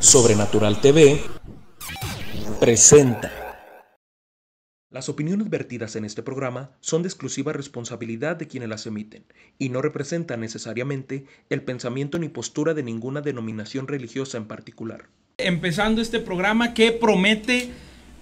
Sobrenatural TV presenta. Las opiniones vertidas en este programa son de exclusiva responsabilidad de quienes las emiten y no representan necesariamente el pensamiento ni postura de ninguna denominación religiosa en particular. Empezando este programa que promete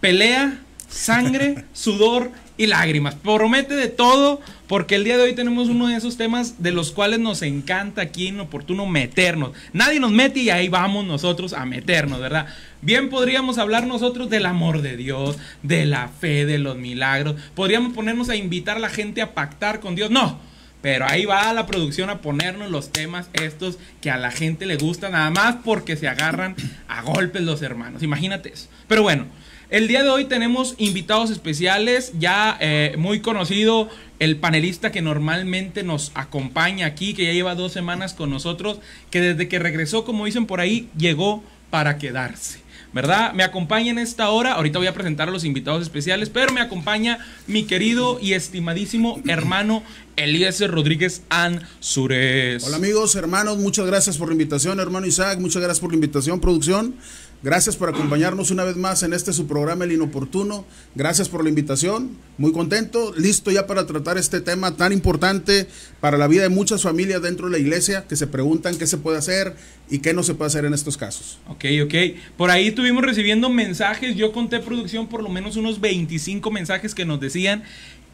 pelea, sangre, sudor y lágrimas. Promete de todo porque el día de hoy tenemos uno de esos temas de los cuales nos encanta aquí en Oportuno meternos. Nadie nos mete y ahí vamos nosotros a meternos, ¿verdad? Bien podríamos hablar nosotros del amor de Dios, de la fe, de los milagros. Podríamos ponernos a invitar a la gente a pactar con Dios. No, pero ahí va la producción a ponernos los temas estos que a la gente le gustan, nada más porque se agarran a golpes los hermanos. Imagínate eso. Pero bueno, el día de hoy tenemos invitados especiales, ya eh, muy conocido el panelista que normalmente nos acompaña aquí, que ya lleva dos semanas con nosotros, que desde que regresó, como dicen por ahí, llegó para quedarse. ¿Verdad? Me acompaña en esta hora, ahorita voy a presentar a los invitados especiales, pero me acompaña mi querido y estimadísimo hermano Eliezer Rodríguez Ansures. Hola amigos, hermanos, muchas gracias por la invitación, hermano Isaac, muchas gracias por la invitación, producción. Gracias por acompañarnos una vez más en este su programa El Inoportuno. Gracias por la invitación. Muy contento, listo ya para tratar este tema tan importante para la vida de muchas familias dentro de la iglesia que se preguntan qué se puede hacer y qué no se puede hacer en estos casos. Ok, ok. Por ahí estuvimos recibiendo mensajes. Yo conté producción por lo menos unos 25 mensajes que nos decían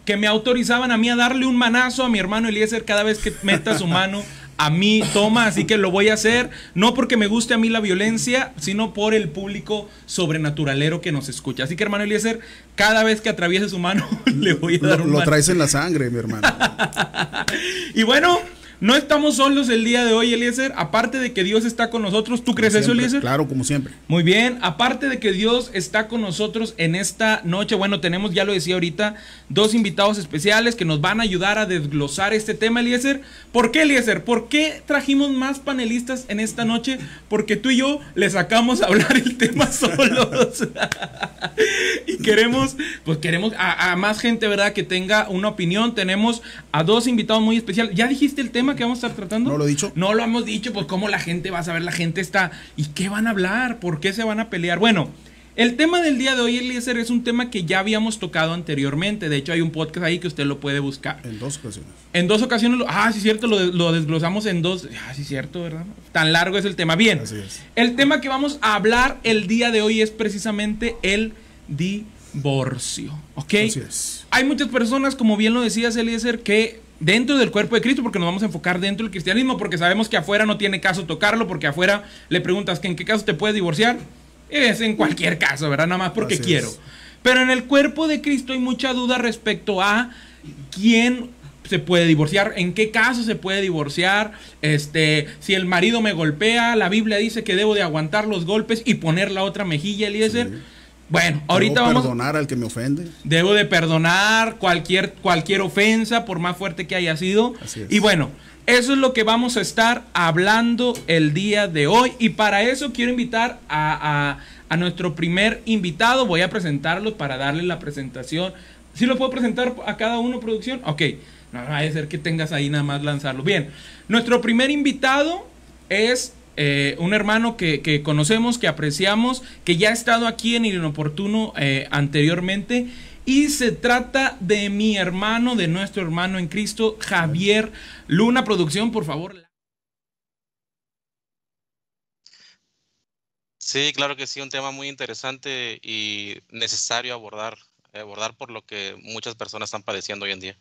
que me autorizaban a mí a darle un manazo a mi hermano Eliezer cada vez que meta su mano a mí toma, así que lo voy a hacer, no porque me guste a mí la violencia, sino por el público sobrenaturalero que nos escucha. Así que hermano Eliezer, cada vez que atraviese su mano, le voy a dar un Lo traes en la sangre, mi hermano. y bueno, no estamos solos el día de hoy, Eliezer. Aparte de que Dios está con nosotros, ¿tú crees eso, Eliezer? Claro, como siempre. Muy bien. Aparte de que Dios está con nosotros en esta noche, bueno, tenemos, ya lo decía ahorita, dos invitados especiales que nos van a ayudar a desglosar este tema, Eliezer. ¿Por qué, Eliezer? ¿Por qué trajimos más panelistas en esta noche? Porque tú y yo le sacamos a hablar el tema solos. y queremos, pues queremos a, a más gente, ¿verdad? Que tenga una opinión. Tenemos a dos invitados muy especiales. ¿Ya dijiste el tema? Que vamos a estar tratando? ¿No lo he dicho? No lo hemos dicho, pues cómo la gente va a saber, la gente está, ¿y qué van a hablar? ¿Por qué se van a pelear? Bueno, el tema del día de hoy, Eliezer, es un tema que ya habíamos tocado anteriormente. De hecho, hay un podcast ahí que usted lo puede buscar. En dos ocasiones. En dos ocasiones. ah, sí, cierto, lo, lo, desglosamos en dos. Ah, sí, cierto, ¿verdad? Tan largo es el tema. Bien. Así es. El tema que vamos a hablar el día de hoy es precisamente el divorcio. ¿Ok? Así es. Hay muchas personas, como bien lo decías, Eliezer, que dentro del cuerpo de Cristo, porque nos vamos a enfocar dentro del cristianismo, porque sabemos que afuera no tiene caso tocarlo, porque afuera le preguntas que en qué caso te puedes divorciar. Es en cualquier caso, ¿verdad? Nada más porque quiero. Pero en el cuerpo de Cristo hay mucha duda respecto a quién se puede divorciar, en qué caso se puede divorciar, este, si el marido me golpea, la Biblia dice que debo de aguantar los golpes y poner la otra mejilla, Eliezer. Sí. Bueno, ahorita ¿Debo vamos perdonar al que me ofende. Debo de perdonar cualquier, cualquier ofensa, por más fuerte que haya sido. Así es. Y bueno, eso es lo que vamos a estar hablando el día de hoy. Y para eso quiero invitar a, a- a nuestro primer invitado. Voy a presentarlo para darle la presentación. ¿Sí lo puedo presentar a cada uno, producción? Ok. No, no vaya a ser que tengas ahí nada más lanzarlo. Bien, nuestro primer invitado es eh, un hermano que, conocemos, que apreciamos, que ya ha estado aquí en inoportuno eh, anteriormente. Y se trata de mi hermano, de nuestro hermano en Cristo, Javier Luna. Producción, por favor. Sí, claro que sí, un tema muy interesante y necesario abordar, abordar por lo que muchas personas están padeciendo hoy en día.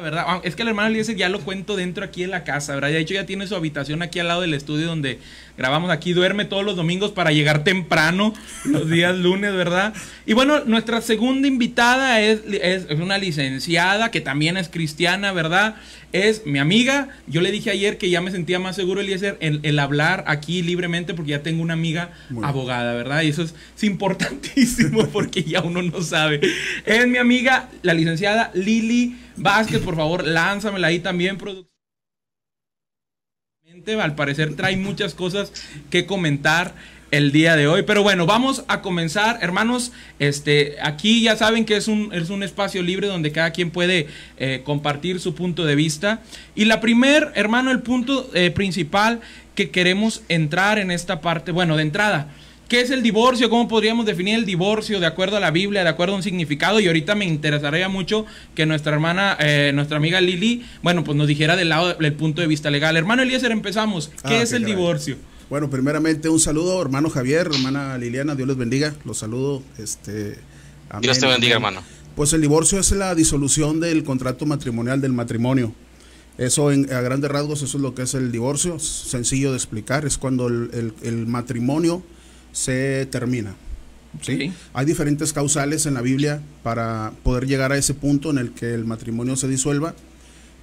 ¿Verdad? Ah, Es que el hermano Eliezer ya lo cuento dentro aquí en la casa, ¿verdad? De hecho ya tiene su habitación aquí al lado del estudio donde grabamos aquí, duerme todos los domingos para llegar temprano los días lunes, ¿verdad? Y bueno, nuestra segunda invitada es, es, es una licenciada que también es cristiana, ¿verdad? Es mi amiga. Yo le dije ayer que ya me sentía más seguro, Eliezer, en el hablar aquí libremente porque ya tengo una amiga Muy abogada, ¿verdad? Y eso es, es importantísimo porque ya uno no sabe. Es mi amiga, la licenciada Lili Vázquez, por favor, lánzamela ahí también, producción. Al parecer trae muchas cosas que comentar el día de hoy. Pero bueno, vamos a comenzar, hermanos. Este, aquí ya saben que es un, es un espacio libre donde cada quien puede eh, compartir su punto de vista. Y la primer, hermano, el punto eh, principal que queremos entrar en esta parte, bueno, de entrada. ¿Qué es el divorcio? ¿Cómo podríamos definir el divorcio de acuerdo a la Biblia, de acuerdo a un significado? Y ahorita me interesaría mucho que nuestra hermana, eh, nuestra amiga Lili, bueno, pues nos dijera del lado del punto de vista legal. Hermano Eliezer, empezamos. ¿Qué Ah, es qué el caray. divorcio? Bueno, primeramente un saludo, hermano Javier, hermana Liliana, Dios les bendiga. Los saludo. Este, amén, Dios te bendiga, amén. hermano. Pues el divorcio es la disolución del contrato matrimonial del matrimonio. Eso en, a grandes rasgos, eso es lo que es el divorcio. Sencillo de explicar. Es cuando el, el- el matrimonio se termina. ¿sí? Hay diferentes causales en la Biblia para poder llegar a ese punto en el que el matrimonio se disuelva,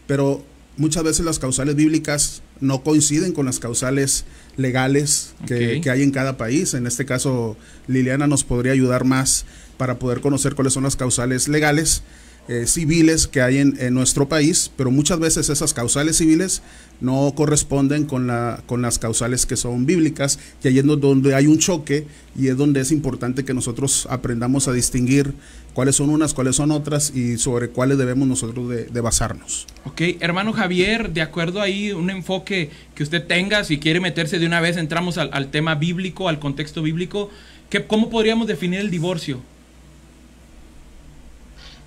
pero muchas veces las causales bíblicas no coinciden con las causales legales que hay en cada país. En este caso, Liliana nos podría ayudar más para poder conocer cuáles son las causales legales, eh, civiles que hay en, nuestro país, pero muchas veces esas causales civiles no corresponden con, la, con las causales que son bíblicas, y ahí es do- donde hay un choque y es donde es importante que nosotros aprendamos a distinguir cuáles son unas, cuáles son otras y sobre cuáles debemos nosotros de, basarnos. Ok, hermano Javier, de acuerdo ahí un enfoque que usted tenga, si quiere meterse de una vez, entramos al, al tema bíblico, al contexto bíblico, ¿qué, ¿cómo podríamos definir el divorcio?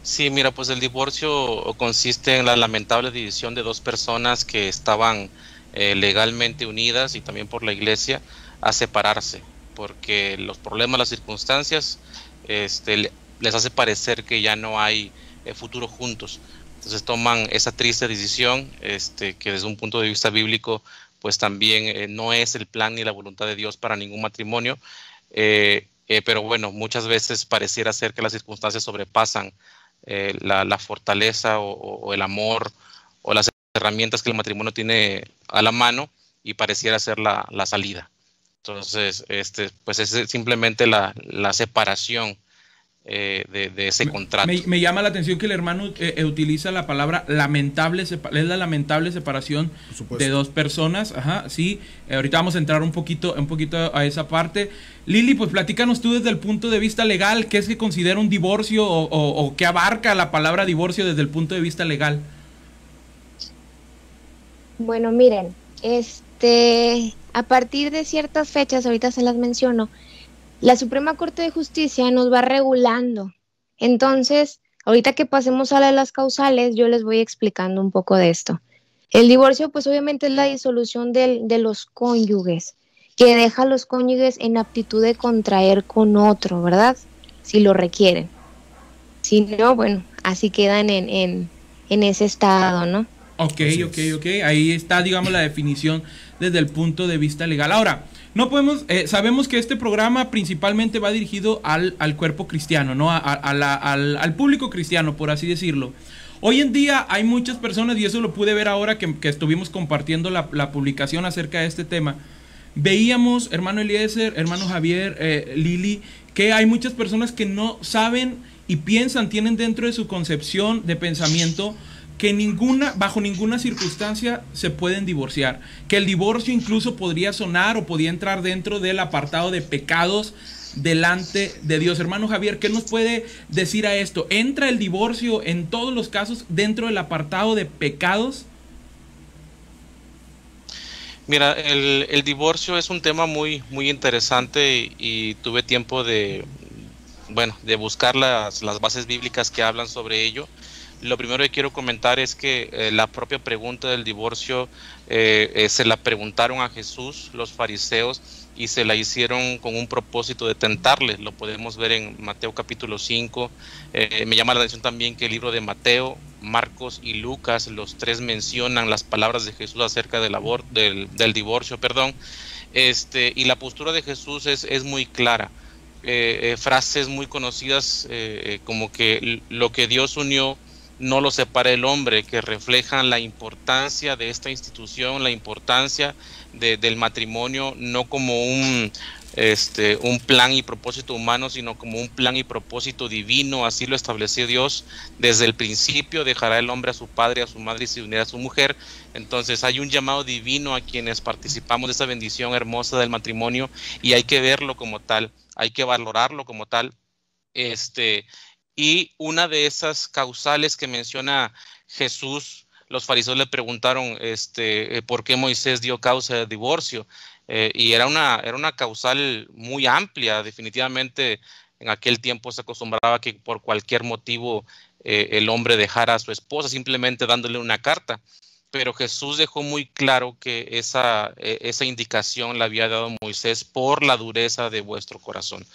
Sí, mira, pues el divorcio consiste en la lamentable división de dos personas que estaban eh, legalmente unidas y también por la iglesia a separarse, porque los problemas, las circunstancias, este, le- les hace parecer que ya no hay eh, futuro juntos. Entonces toman esa triste decisión, este, que desde un punto de vista bíblico, pues también eh, no es el plan ni la voluntad de Dios para ningún matrimonio. Pero bueno, muchas veces pareciera ser que las circunstancias sobrepasan eh, la, la fortaleza o, el amor o las herramientas que el matrimonio tiene a la mano y pareciera ser la, la salida. Entonces, este, pues es simplemente la, la separación eh, de, de ese contrato. Me, me llama la atención que el hermano eh, eh, utiliza la palabra lamentable, sepa- es la lamentable separación de dos personas, ajá, sí, Eh, ahorita vamos a entrar un poquito, un poquito a esa parte. Lili, pues platícanos tú desde el punto de vista legal, ¿qué es que considera un divorcio o, o- o qué abarca la palabra divorcio desde el punto de vista legal? Bueno, miren, este, a partir de ciertas fechas, ahorita se las menciono, la Suprema Corte de Justicia nos va regulando. Entonces, ahorita que pasemos a la de las causales, yo les voy explicando un poco de esto. El divorcio, pues obviamente es la disolución del- de los cónyuges, que deja a los cónyuges en aptitud de contraer con otro, ¿verdad? Si lo requieren. Si no, bueno, así quedan en, en, en ese estado, ¿no? Ok, ok, ok. Ahí está, digamos, la definición desde el punto de vista legal. Ahora, no podemos, eh, sabemos que este programa principalmente va dirigido al, al cuerpo cristiano, ¿no? A- al, al público cristiano, por así decirlo. Hoy en día hay muchas personas, y eso lo pude ver ahora que, que estuvimos compartiendo la, la publicación acerca de este tema. Veíamos, hermano Eliezer, hermano Javier, eh, Lili, que hay muchas personas que no saben y piensan, tienen dentro de su concepción de pensamiento que ninguna, bajo ninguna circunstancia se pueden divorciar. Que el divorcio incluso podría sonar o podía entrar dentro del apartado de pecados delante de Dios. Hermano Javier, ¿qué nos puede decir a esto? ¿Entra el divorcio en todos los casos dentro del apartado de pecados? Mira, el, el divorcio es un tema muy, muy interesante y, y tuve tiempo de, bueno, de buscar las, las bases bíblicas que hablan sobre ello. Lo primero que quiero comentar es que eh, la propia pregunta del divorcio eh, eh, se la preguntaron a Jesús los fariseos y se la hicieron con un propósito de tentarle. Lo podemos ver en Mateo capítulo 5. Eh, me llama la atención también que el libro de Mateo, Marcos y Lucas, los tres mencionan las palabras de Jesús acerca del, abor- del, divorcio, perdón. Este, y la postura de Jesús es, es muy clara. Frases muy conocidas como que lo que Dios unió no lo separa el hombre, que reflejan la importancia de esta institución, la importancia de- del matrimonio, no como un, este, un plan y propósito humano, sino como un plan y propósito divino, así lo estableció Dios desde el principio, dejará el hombre a su padre, a su madre y se unirá a su mujer. Entonces hay un llamado divino a quienes participamos de esa bendición hermosa del matrimonio y hay que verlo como tal, hay que valorarlo como tal. Este, y una de esas causales que menciona Jesús, los fariseos le preguntaron este, eh, por qué Moisés dio causa de divorcio. Eh, y era una, era una causal muy amplia, definitivamente en aquel tiempo se acostumbraba que por cualquier motivo eh, el hombre dejara a su esposa simplemente dándole una carta. Pero Jesús dejó muy claro que esa, esa indicación la había dado Moisés por la dureza de vuestro corazón.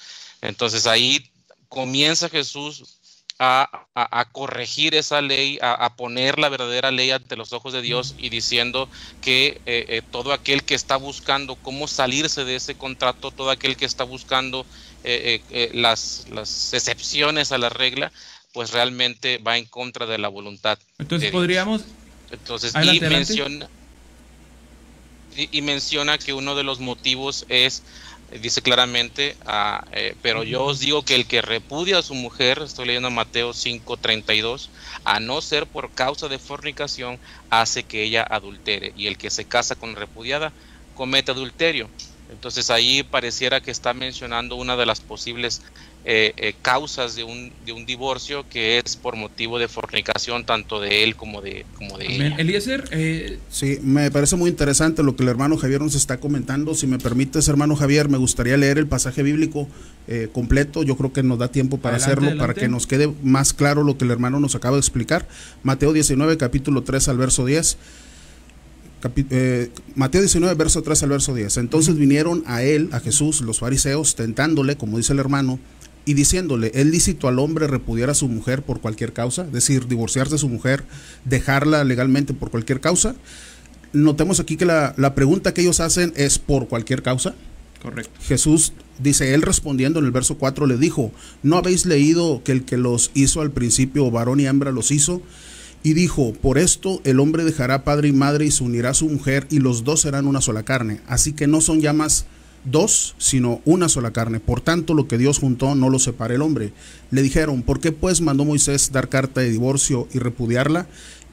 Entonces ahí comienza Jesús a, corregir esa ley, a, poner la verdadera ley ante los ojos de Dios y diciendo que eh, eh, todo aquel que está buscando cómo salirse de ese contrato, todo aquel que está buscando eh, las, las, excepciones a la regla, pues realmente va en contra de la voluntad. Entonces podríamos... Entonces, y, Menciona, y menciona que uno de los motivos es dice claramente, ah, eh, pero yo os digo que el que repudia a su mujer, estoy leyendo Mateo 5:32, a no ser por causa de fornicación, hace que ella adultere, y el que se casa con repudiada comete adulterio. Entonces ahí pareciera que está mencionando una de las posibles eh, eh, causas de un, de un divorcio que es por motivo de fornicación tanto de él como de, como de ella. Eliezer, eh... sí, me parece muy interesante lo que el hermano Javier nos está comentando. Si me permites, hermano Javier, me gustaría leer el pasaje bíblico eh, completo. Yo creo que nos da tiempo para hacerlo, para que nos quede más claro lo que el hermano nos acaba de explicar. Mateo 19, capítulo 3 al verso 10. Mateo 19, verso 3 al verso 10. Entonces vinieron a él, a Jesús, los fariseos, tentándole, como dice el hermano, y diciéndole, ¿es lícito al hombre repudiar a su mujer por cualquier causa? Es decir, divorciarse de su mujer, dejarla legalmente por cualquier causa. Notemos aquí que la, pregunta que ellos hacen es por cualquier causa. Correcto. Jesús dice, él respondiendo en el verso 4 le dijo, ¿no habéis leído que el que los hizo al principio, varón y hembra, los hizo? Y dijo, por esto el hombre dejará padre y madre y se unirá a su mujer y los dos serán una sola carne. Así que no son llamas dos, sino una sola carne. Por tanto, lo que Dios juntó no lo separe el hombre. Le dijeron, ¿por qué pues mandó Moisés dar carta de divorcio y repudiarla?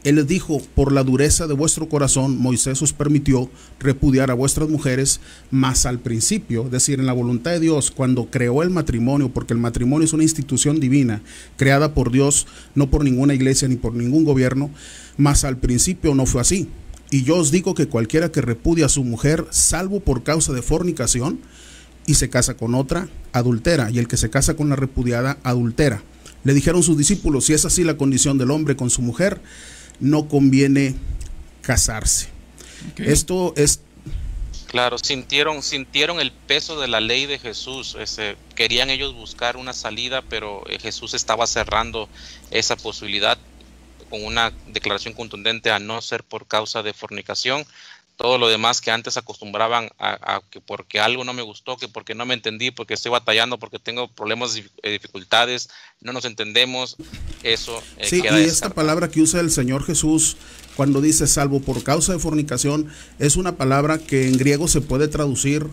Él les dijo, por la dureza de vuestro corazón, Moisés os permitió repudiar a vuestras mujeres, mas al principio, es decir, en la voluntad de Dios, cuando creó el matrimonio, porque el matrimonio es una institución divina, creada por Dios, no por ninguna iglesia ni por ningún gobierno, mas al principio no fue así. Y yo os digo que cualquiera que repudia a su mujer, salvo por causa de fornicación, y se casa con otra, adultera, y el que se casa con la repudiada, adultera. Le dijeron sus discípulos, si es así la condición del hombre con su mujer, no conviene casarse. Esto es... Claro, sintieron, sintieron el peso de la ley de Jesús. Ese, querían ellos buscar una salida, pero eh, Jesús estaba cerrando esa posibilidad con una declaración contundente a no ser por causa de fornicación. Todo lo demás que antes acostumbraban a, que porque algo no me gustó, que porque no me entendí, porque estoy batallando, porque tengo problemas, eh, dificultades, no nos entendemos, eso. Eh, sí, y esta palabra que usa el Señor Jesús cuando dice salvo por causa de fornicación es una palabra que en griego se puede traducir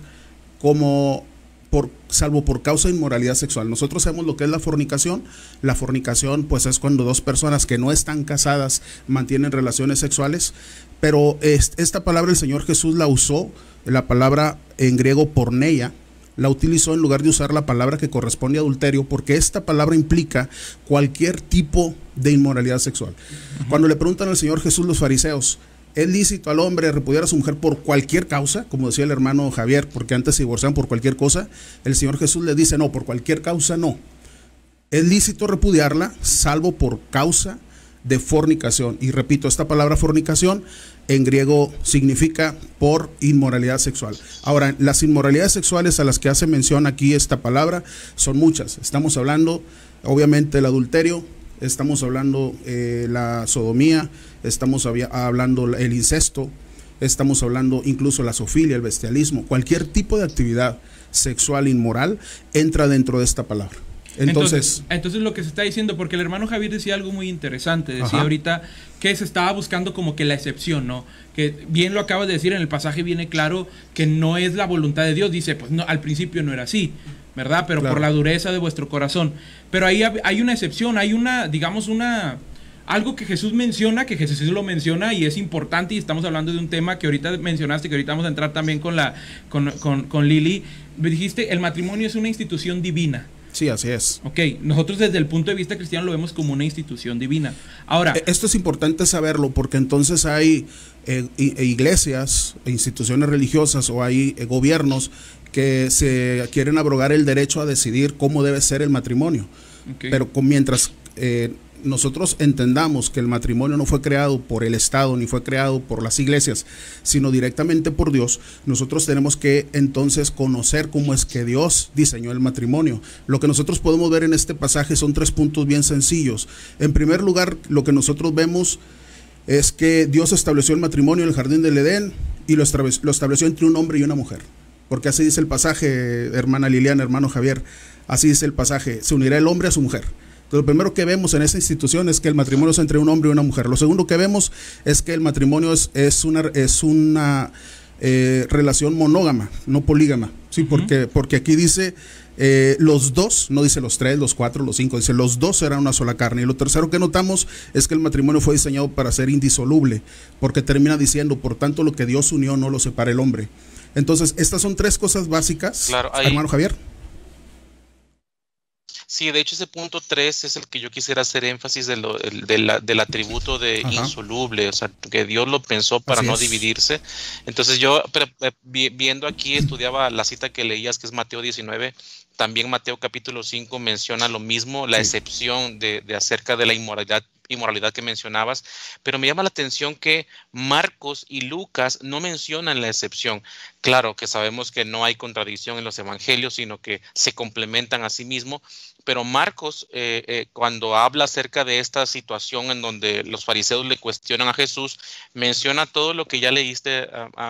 como por, salvo por causa de inmoralidad sexual. Nosotros sabemos lo que es la fornicación. La fornicación, pues, es cuando dos personas que no están casadas mantienen relaciones sexuales. Pero esta palabra el Señor Jesús la usó, la palabra en griego porneia, la utilizó en lugar de usar la palabra que corresponde a adulterio, porque esta palabra implica cualquier tipo de inmoralidad sexual. Cuando le preguntan al Señor Jesús los fariseos, es lícito al hombre repudiar a su mujer por cualquier causa, como decía el hermano Javier, porque antes se divorciaban por cualquier cosa. El Señor Jesús le dice, no, por cualquier causa no. Es lícito repudiarla, salvo por causa de fornicación. Y repito, esta palabra fornicación en griego significa por inmoralidad sexual. Ahora, las inmoralidades sexuales a las que hace mención aquí esta palabra son muchas. Estamos hablando, obviamente, el adulterio, estamos hablando eh, la sodomía, estamos hablando el incesto, estamos hablando incluso la sofilia, el bestialismo, cualquier tipo de actividad sexual inmoral entra dentro de esta palabra. Entonces, entonces, lo que se está diciendo, porque el hermano Javier decía algo muy interesante, decía ahorita que se estaba buscando como que la excepción, ¿no? Que bien lo acabas de decir, en el pasaje viene claro que no es la voluntad de Dios, dice, pues no, al principio no era así, ¿verdad? Pero por la dureza de vuestro corazón. Pero ahí hay una excepción, hay una, digamos, una algo que Jesús menciona, que Jesús lo menciona y es importante, y estamos hablando de un tema que ahorita mencionaste, que ahorita vamos a entrar también con, la, con, con, con Lili. Dijiste, el matrimonio es una institución divina. Sí, así es. Ok, nosotros desde el punto de vista cristiano lo vemos como una institución divina. Ahora... E, esto es importante saberlo porque entonces hay eh, e iglesias, e instituciones religiosas o hay eh, gobiernos que se quieren abrogar el derecho a decidir cómo debe ser el matrimonio. Pero con, mientras eh, nosotros entendamos que el matrimonio no fue creado por el Estado ni fue creado por las iglesias, sino directamente por Dios, nosotros tenemos que entonces conocer cómo es que Dios diseñó el matrimonio. Lo que nosotros podemos ver en este pasaje son tres puntos bien sencillos. En primer lugar, lo que nosotros vemos es que Dios estableció el matrimonio en el jardín del Edén y lo estableció entre un hombre y una mujer. Porque así dice el pasaje, hermana Liliana, hermano Javier, así dice el pasaje, se unirá el hombre a su mujer lo primero que vemos en esa institución es que el matrimonio es entre un hombre y una mujer. Lo segundo que vemos es que el matrimonio es, es una, es una eh, relación monógama, no polígama. Sí, porque, porque aquí dice eh, los dos, no dice los tres, los cuatro, los cinco, dice los dos eran una sola carne. Y lo tercero que notamos es que el matrimonio fue diseñado para ser indisoluble, porque termina diciendo, por tanto, lo que Dios unió no lo separa el hombre. Entonces, estas son tres cosas básicas, hermano Javier. Sí, de hecho ese punto 3 es el que yo quisiera hacer énfasis de lo, del atributo de insoluble, o sea, que Dios lo pensó para no dividirse. Entonces yo eh, viendo aquí, estudiaba la cita que leías, que es Mateo 19, también Mateo capítulo 5 menciona lo mismo, la excepción de, de acerca de la inmoralidad inmoralidad que mencionabas, pero me llama la atención que Marcos y Lucas no mencionan la excepción. Claro que sabemos que no hay contradicción en los evangelios, sino que se complementan a sí mismos, pero Marcos, eh, eh, cuando habla acerca de esta situación en donde los fariseos le cuestionan a Jesús, menciona todo lo que ya leíste, eh,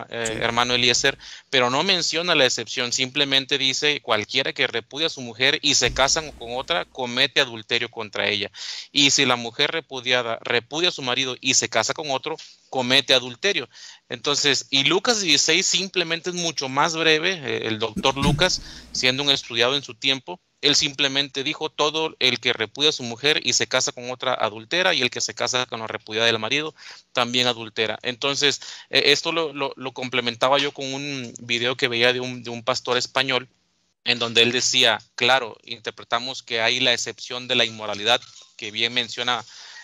hermano Eliezer, pero no menciona la excepción, simplemente dice, cualquiera que repudia a su mujer y se casan con otra, comete adulterio contra ella. Y si la mujer repudiada repudia a su marido y se casa con otro, comete adulterio. Entonces, y Lucas 16 simplemente es mucho más breve, el doctor Lucas, siendo un estudiado en su tiempo, él simplemente dijo todo el que repudia a su mujer y se casa con otra adultera y el que se casa con la repudiada del marido también adultera. Entonces, e, esto lo, complementaba yo con un video que veía de un, de un pastor español en donde él decía, claro, interpretamos que hay la excepción de la inmoralidad, que bien menciona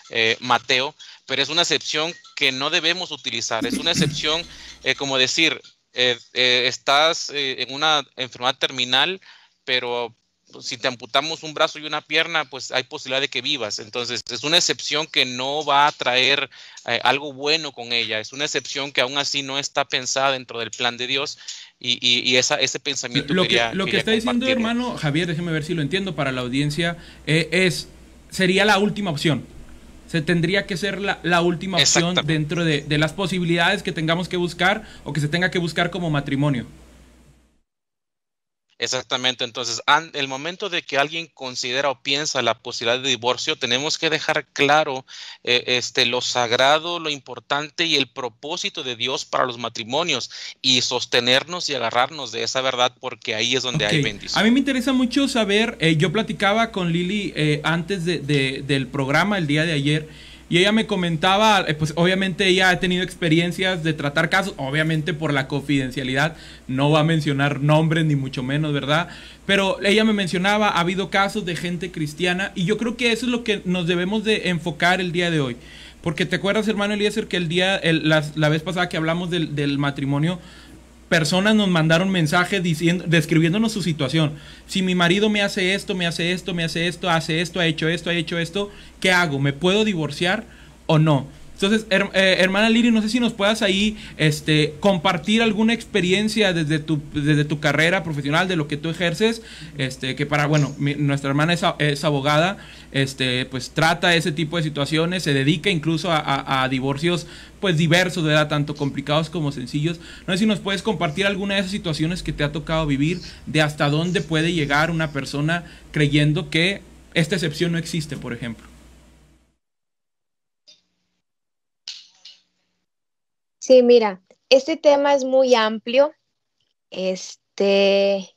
eh, Mateo, pero es una excepción que no debemos utilizar, es una excepción eh, como decir, eh, estás en una enfermedad terminal, pero pues, si te amputamos un brazo y una pierna, pues hay posibilidad de que vivas. Entonces, es una excepción que no va a traer eh, algo bueno con ella. Es una excepción que aún así no está pensada dentro del plan de Dios. Y, y, esa, ese pensamiento lo que, lo que está diciendo hermano Javier déjeme ver si lo entiendo para la audiencia eh, es sería la última opción se tendría que ser la, la última opción dentro de, de las posibilidades que tengamos que buscar o que se tenga que buscar como matrimonio Exactamente, entonces, el momento de que alguien considera o piensa la posibilidad de divorcio, tenemos que dejar claro eh, este, lo sagrado, lo importante y el propósito de Dios para los matrimonios y sostenernos y agarrarnos de esa verdad porque ahí es donde hay bendición. A mí me interesa mucho saber, eh, yo platicaba con Lili eh, antes de, del programa el día de ayer y ella me comentaba, eh, pues obviamente ella ha tenido experiencias de tratar casos, obviamente por la confidencialidad, no va a mencionar nombres ni mucho menos, ¿verdad? Pero ella me mencionaba, ha habido casos de gente cristiana y yo creo que eso es lo que nos debemos de enfocar el día de hoy. Porque te acuerdas, hermano Eliezer, que el día, la, vez pasada que hablamos del, del matrimonio, personas nos mandaron mensajes diciendo, describiéndonos su situación. Si mi marido me hace esto, me hace esto, me hace esto, hace esto, ha hecho esto, ha hecho esto, ¿qué hago? ¿Me puedo divorciar o no? Entonces, eh, hermana Liri, no sé si nos puedas ahí este, compartir alguna experiencia desde tu, desde tu carrera profesional, de lo que tú ejerces, este, que para, bueno, nuestra hermana es, abogada, este, pues trata ese tipo de situaciones, se dedica incluso a, divorcios pues diversos, ¿verdad? Tanto complicados como sencillos. No sé si nos puedes compartir alguna de esas situaciones que te ha tocado vivir, de hasta dónde puede llegar una persona creyendo que esta excepción no existe, por ejemplo. Sí, mira, este tema es muy amplio. Este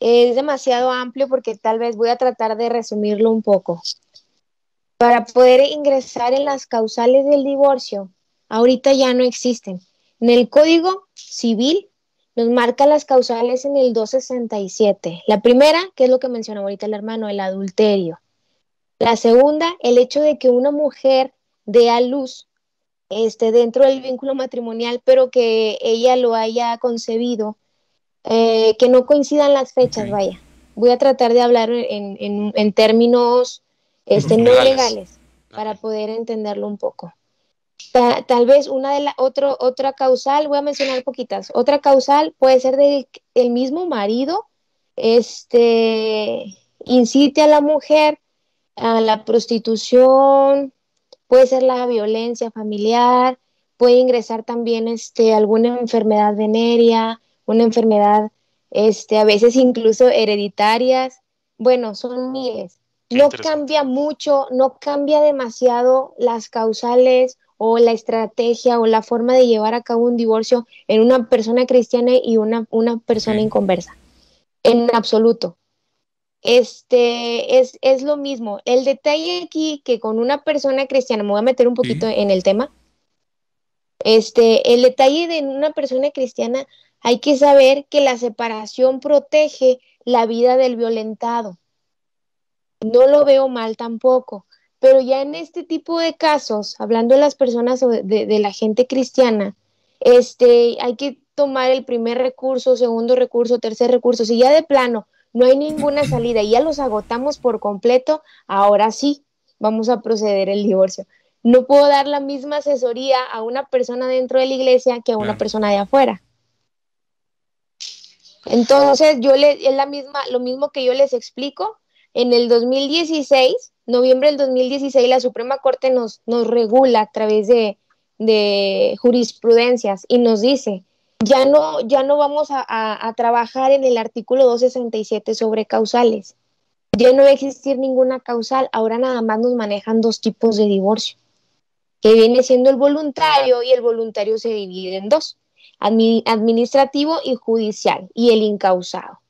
es demasiado amplio porque tal vez voy a tratar de resumirlo un poco. Para poder ingresar en las causales del divorcio, ahorita ya no existen. En el Código Civil nos marca las causales en el 267. La primera, que es lo que mencionó ahorita el hermano, el adulterio. La segunda, el hecho de que una mujer dé a luz este, dentro del vínculo matrimonial, pero que ella lo haya concebido, eh, que no coincidan las fechas, vaya. Voy a tratar de hablar en, términos este, no legales para poder entenderlo un poco. tal vez una de la otro, otra causal, voy a mencionar poquitas. Otra causal puede ser del el mismo marido, este, incite a la mujer a la prostitución, puede ser la violencia familiar, puede ingresar también este, alguna enfermedad venérea, una enfermedad, este, a veces incluso hereditarias. Bueno, son miles. No cambia mucho, no cambia demasiado las causales o la estrategia o la forma de llevar a cabo un divorcio en una persona cristiana y una, una persona inconversa. En absoluto este es, es, lo mismo. El detalle aquí que con una persona cristiana, me voy a meter un poquito en el tema. Este, el detalle de una persona cristiana, hay que saber que la separación protege la vida del violentado. No lo veo mal tampoco, pero ya en este tipo de casos, hablando de las personas de, de la gente cristiana, este, hay que tomar el primer recurso, segundo recurso, tercer recurso. Si ya de plano no hay ninguna salida y ya los agotamos por completo, ahora sí vamos a proceder el divorcio. No puedo dar la misma asesoría a una persona dentro de la iglesia que a una persona de afuera. Entonces, yo le, es la misma, lo mismo que yo les explico. En el 2016, noviembre del 2016, la Suprema Corte nos, nos regula a través de, de jurisprudencias y nos dice ya no, ya no vamos a, trabajar en el artículo 267 sobre causales. Ya no va a existir ninguna causal, ahora nada más nos manejan dos tipos de divorcio, que viene siendo el voluntario y el voluntario se divide en dos, administrativo y judicial, y el incausado,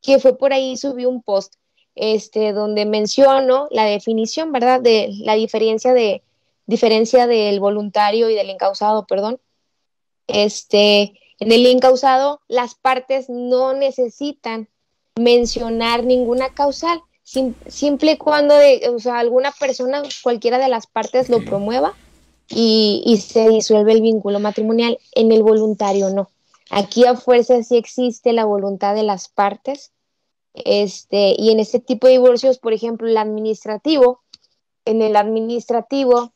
que fue por ahí, subí un post este, donde menciono la definición, ¿verdad? De la diferencia de diferencia del voluntario y del incausado, perdón. Este, en el incausado, las partes no necesitan mencionar ninguna causal, siempre y cuando de, o sea, alguna persona, cualquiera de las partes lo promueva y, se disuelve el vínculo matrimonial. En el voluntario no. Aquí a fuerza sí existe la voluntad de las partes. Este, y en este tipo de divorcios, por ejemplo, el administrativo, en el administrativo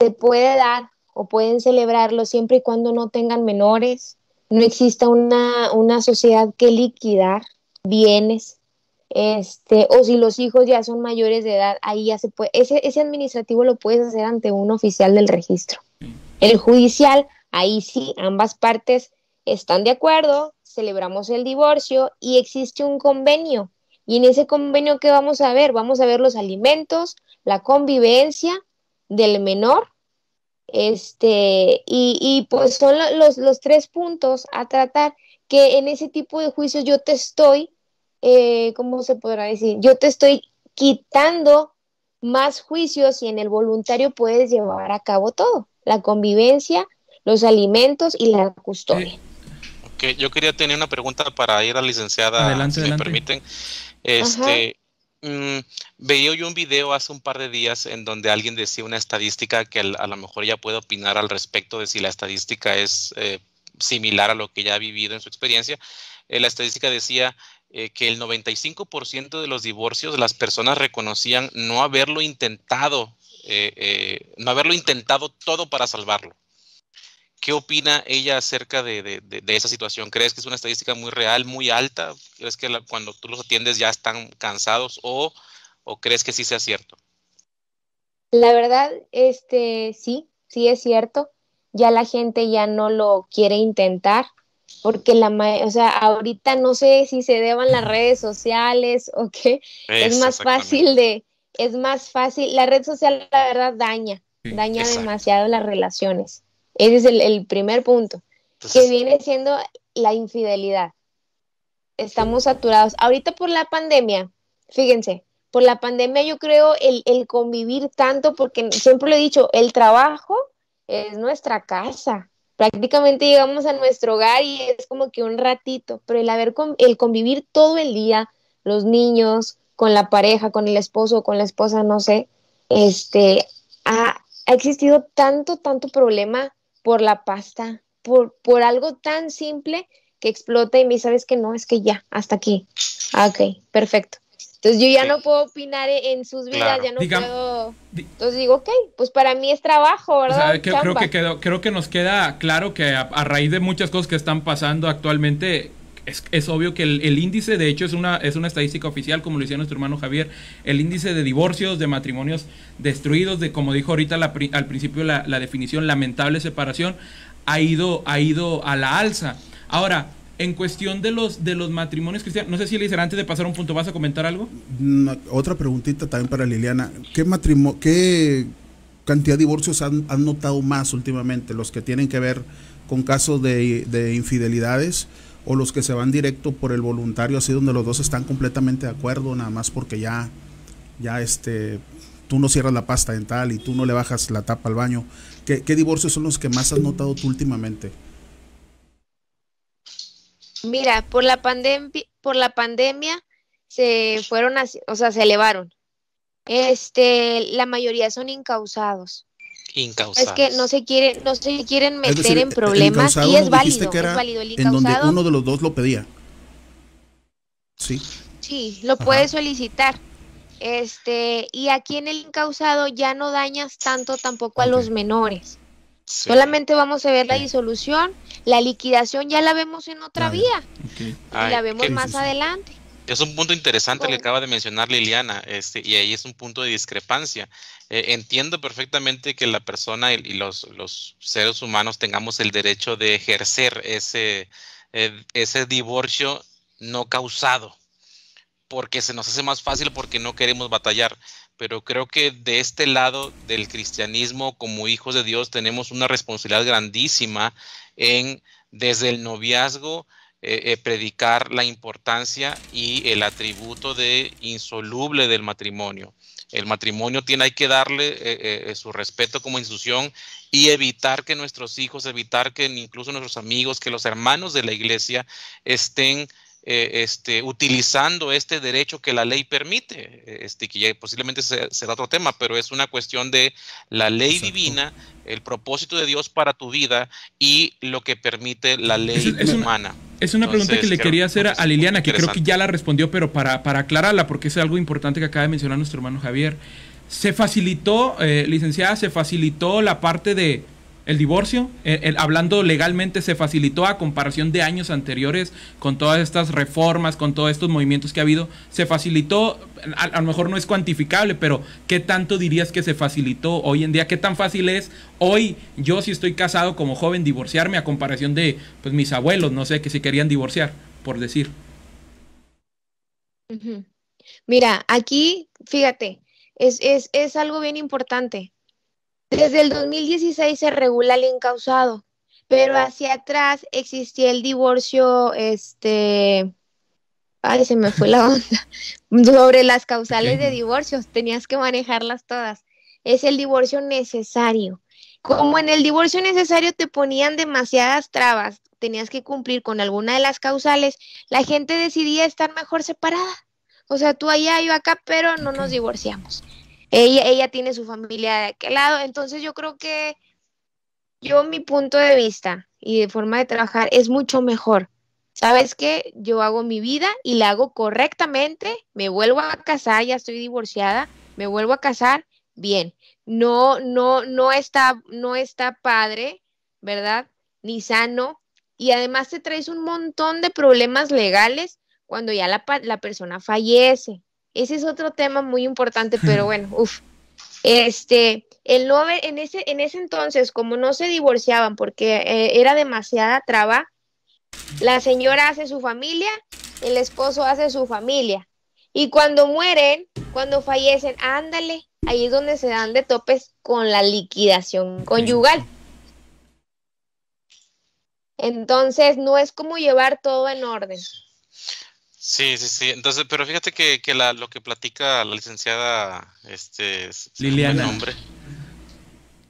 se puede dar o pueden celebrarlo siempre y cuando no tengan menores, no exista una, una sociedad que liquidar bienes, este, o si los hijos ya son mayores de edad, ahí ya se puede, ese, ese administrativo lo puedes hacer ante un oficial del registro. El judicial, ahí sí, ambas partes están de acuerdo, celebramos el divorcio y existe un convenio. Y en ese convenio, ¿qué vamos a ver? Vamos a ver los alimentos, la convivencia del menor este, y, pues son los, los, tres puntos a tratar que en ese tipo de juicios yo te estoy, eh, ¿cómo se podrá decir? Yo te estoy quitando más juicios y en el voluntario puedes llevar a cabo todo, la convivencia, los alimentos y la custodia. Ok, yo quería tener una pregunta para ir a la licenciada, si me permiten. Este, Mm, veía yo un video hace un par de días en donde alguien decía una estadística que a lo mejor ya puede opinar al respecto de si la estadística es eh, similar a lo que ya ha vivido en su experiencia. Eh, la estadística decía eh, que el 95% de los divorcios las personas reconocían no haberlo intentado no haberlo intentado todo para salvarlo. ¿Qué opina ella acerca de, esa situación? ¿Crees que es una estadística muy real, muy alta? ¿Crees que cuando tú los atiendes ya están cansados o, o crees que sí sea cierto? La verdad, este, sí, sí es cierto. Ya la gente ya no lo quiere intentar porque la, o sea, ahorita no sé si se deban las redes sociales o qué, es más fácil de, es más fácil, la red social la verdad daña, daña demasiado las relaciones. Ese es el, primer punto, que viene siendo la infidelidad. Estamos saturados. Ahorita por la pandemia, fíjense, por la pandemia yo creo el, el convivir tanto, porque siempre lo he dicho, el trabajo es nuestra casa prácticamente llegamos a nuestro hogar y es como que un ratito, pero el haber el convivir todo el día, los niños, con la pareja, con el esposo, con la esposa, no sé, este, ha, existido tanto, tanto problema por la pasta, por, por algo tan simple que explota y me sabes que no, es que ya, hasta aquí. Ah, ok, perfecto. Entonces yo ya no puedo opinar e-, en sus vidas, ya no puedo. Entonces digo, ok, pues para mí es trabajo, ¿verdad? creo, que quedó, creo que nos queda claro que a, raíz de muchas cosas que están pasando actualmente, es, es obvio que el, índice, de hecho, es una, es una estadística oficial, como lo decía nuestro hermano Javier, el índice de divorcios, de matrimonios destruidos, de como dijo ahorita al principio la, la definición, lamentable separación, ha ido, ha ido a la alza. Ahora, en cuestión de los, de los matrimonios cristianos, no sé si Elisa, antes de pasar un punto, ¿vas a comentar algo? otra preguntita también para Liliana. ¿Qué, matrimonio, qué cantidad de divorcios han, notado más últimamente? ¿Los que tienen que ver con casos de, infidelidades o los que se van directo por el voluntario, así donde los dos están completamente de acuerdo, nada más porque ya, ya este, tú no cierras la pasta dental y tú no le bajas la tapa al baño? ¿Qué, divorcios son los que más has notado tú últimamente? Mira, por la pandemia, por la pandemia se fueron, o sea, se elevaron. Este, la mayoría son incausados. Incausados. Es que no se quieren, no se quieren meter en problemas y es válido, es válido el En donde uno de los dos lo pedía. Sí. Sí, lo puedes solicitar. Este, y aquí en el incausado ya no dañas tanto tampoco a los menores. Solamente vamos a ver la disolución, la liquidación ya la vemos en otra vía y la vemos más adelante. Es un punto interesante que acaba de mencionar Liliana, este, y ahí es un punto de discrepancia. Eh, entiendo perfectamente que la persona y, los, los, seres humanos tengamos el derecho de ejercer ese, eh, ese divorcio no causado, porque se nos hace más fácil porque no queremos batallar pero creo que de este lado del cristianismo como hijos de Dios tenemos una responsabilidad grandísima en desde el noviazgo eh, eh, predicar la importancia y el atributo de insoluble del matrimonio. El matrimonio tiene hay que darle eh, su respeto como institución y evitar que nuestros hijos, evitar que incluso nuestros amigos, que los hermanos de la iglesia estén eh, este, utilizando este derecho que la ley permite, este, que posiblemente será otro tema, pero es una cuestión de la ley divina, el propósito de Dios para tu vida y lo que permite la ley humana. Es una pregunta que le quería hacer a Liliana, que creo que ya la respondió, pero para, para aclararla, porque es algo importante que acaba de mencionar nuestro hermano Javier. Se facilitó, eh, licenciada, se facilitó la parte de el divorcio, hablando legalmente, se facilitó a comparación de años anteriores con todas estas reformas, con todos estos movimientos que ha habido. Se facilitó, a, lo mejor no es cuantificable, pero ¿qué tanto dirías que se facilitó hoy en día? ¿Qué tan fácil es hoy yo si estoy casado como joven divorciarme a comparación de pues mis abuelos, no sé, que se querían divorciar, por decir? Mira, aquí, fíjate, es, es, es algo bien importante desde el 2016 se regula el incausado, pero hacia atrás existía el divorcio, este, ay, se me fue la onda, sobre las causales de divorcios, tenías que manejarlas todas. Es el divorcio necesario. Como en el divorcio necesario te ponían demasiadas trabas, tenías que cumplir con alguna de las causales, la gente decidía estar mejor separada. O sea, tú allá, yo acá, pero no nos divorciamos ella, ella tiene su familia de aquel lado, entonces yo creo que yo mi punto de vista y de forma de trabajar es mucho mejor. ¿Sabes qué? Yo hago mi vida y la hago correctamente, me vuelvo a casar, ya estoy divorciada, me vuelvo a casar, bien. no, no, no está, no está padre, ¿verdad? Ni sano. Y además te traes un montón de problemas legales cuando ya la, la persona fallece. Ese es otro tema muy importante, pero bueno, uff. Este, el no en ese, en ese entonces, como no se divorciaban porque eh, era demasiada traba, la señora hace su familia, el esposo hace su familia. Y cuando mueren, cuando fallecen, ándale, ahí es donde se dan de topes con la liquidación conyugal. Entonces, no es como llevar todo en orden. Sí, sí, sí. Entonces, pero fíjate que, que la, lo que platica la licenciada, este, Liliana. Nombre,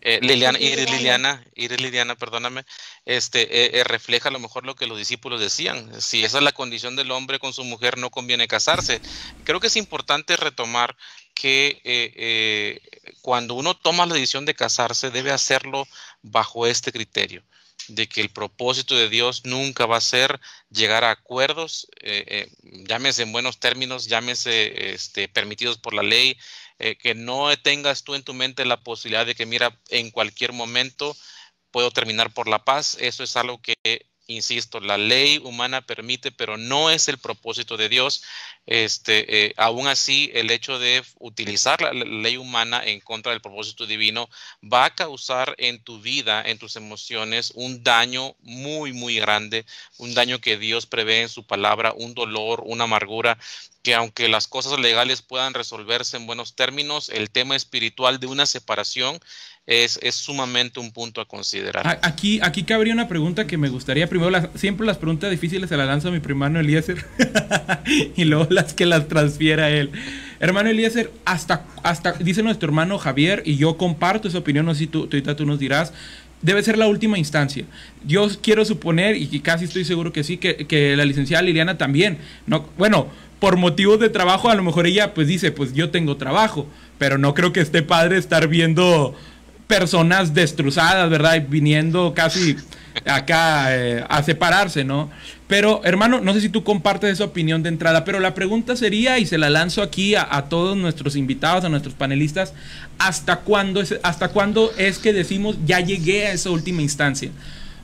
eh, Liliana, Iris Liliana, Iris Liliana, perdóname, este, eh, eh, refleja a lo mejor lo que los discípulos decían. Si esa es la condición del hombre con su mujer, no conviene casarse. Creo que es importante retomar que cuando uno toma la decisión de casarse, debe hacerlo bajo este criterio de que el propósito de Dios nunca va a ser llegar a acuerdos, eh, eh, llámese en buenos términos, llámese este, permitidos por la ley, eh, que no tengas tú en tu mente la posibilidad de que, mira, en cualquier momento puedo terminar por la paz. Eso es algo que insisto, la ley humana permite, pero no es el propósito de Dios. Este, eh, aún así, el hecho de utilizar la, ley humana en contra del propósito divino va a causar en tu vida, en tus emociones, un daño muy, muy grande, un daño que Dios prevé en su palabra, un dolor, una amargura que aunque las cosas legales puedan resolverse en buenos términos, el tema espiritual de una separación es, sumamente un punto a considerar. Aquí, aquí cabría una pregunta que me gustaría, primero, siempre las preguntas difíciles se las lanzo a mi hermano Eliezer y luego las que las transfiera él. Hermano Eliezer, hasta, hasta, dice nuestro hermano Javier, y yo comparto esa opinión, no si tú, tú nos dirás, debe ser la última instancia. Yo quiero suponer, y casi estoy seguro que sí, que, que, la licenciada Liliana también. No, bueno, por motivos de trabajo, a lo mejor ella pues dice, pues yo tengo trabajo, pero no creo que esté padre estar viendo personas destrozadas, ¿verdad? Viniendo casi acá eh, a separarse, ¿no? Pero, hermano, no sé si tú compartes esa opinión de entrada, pero la pregunta sería, y se la lanzo aquí a, todos nuestros invitados, a nuestros panelistas, ¿hasta cuándo, es, ¿hasta cuándo es que decimos ya llegué a esa última instancia?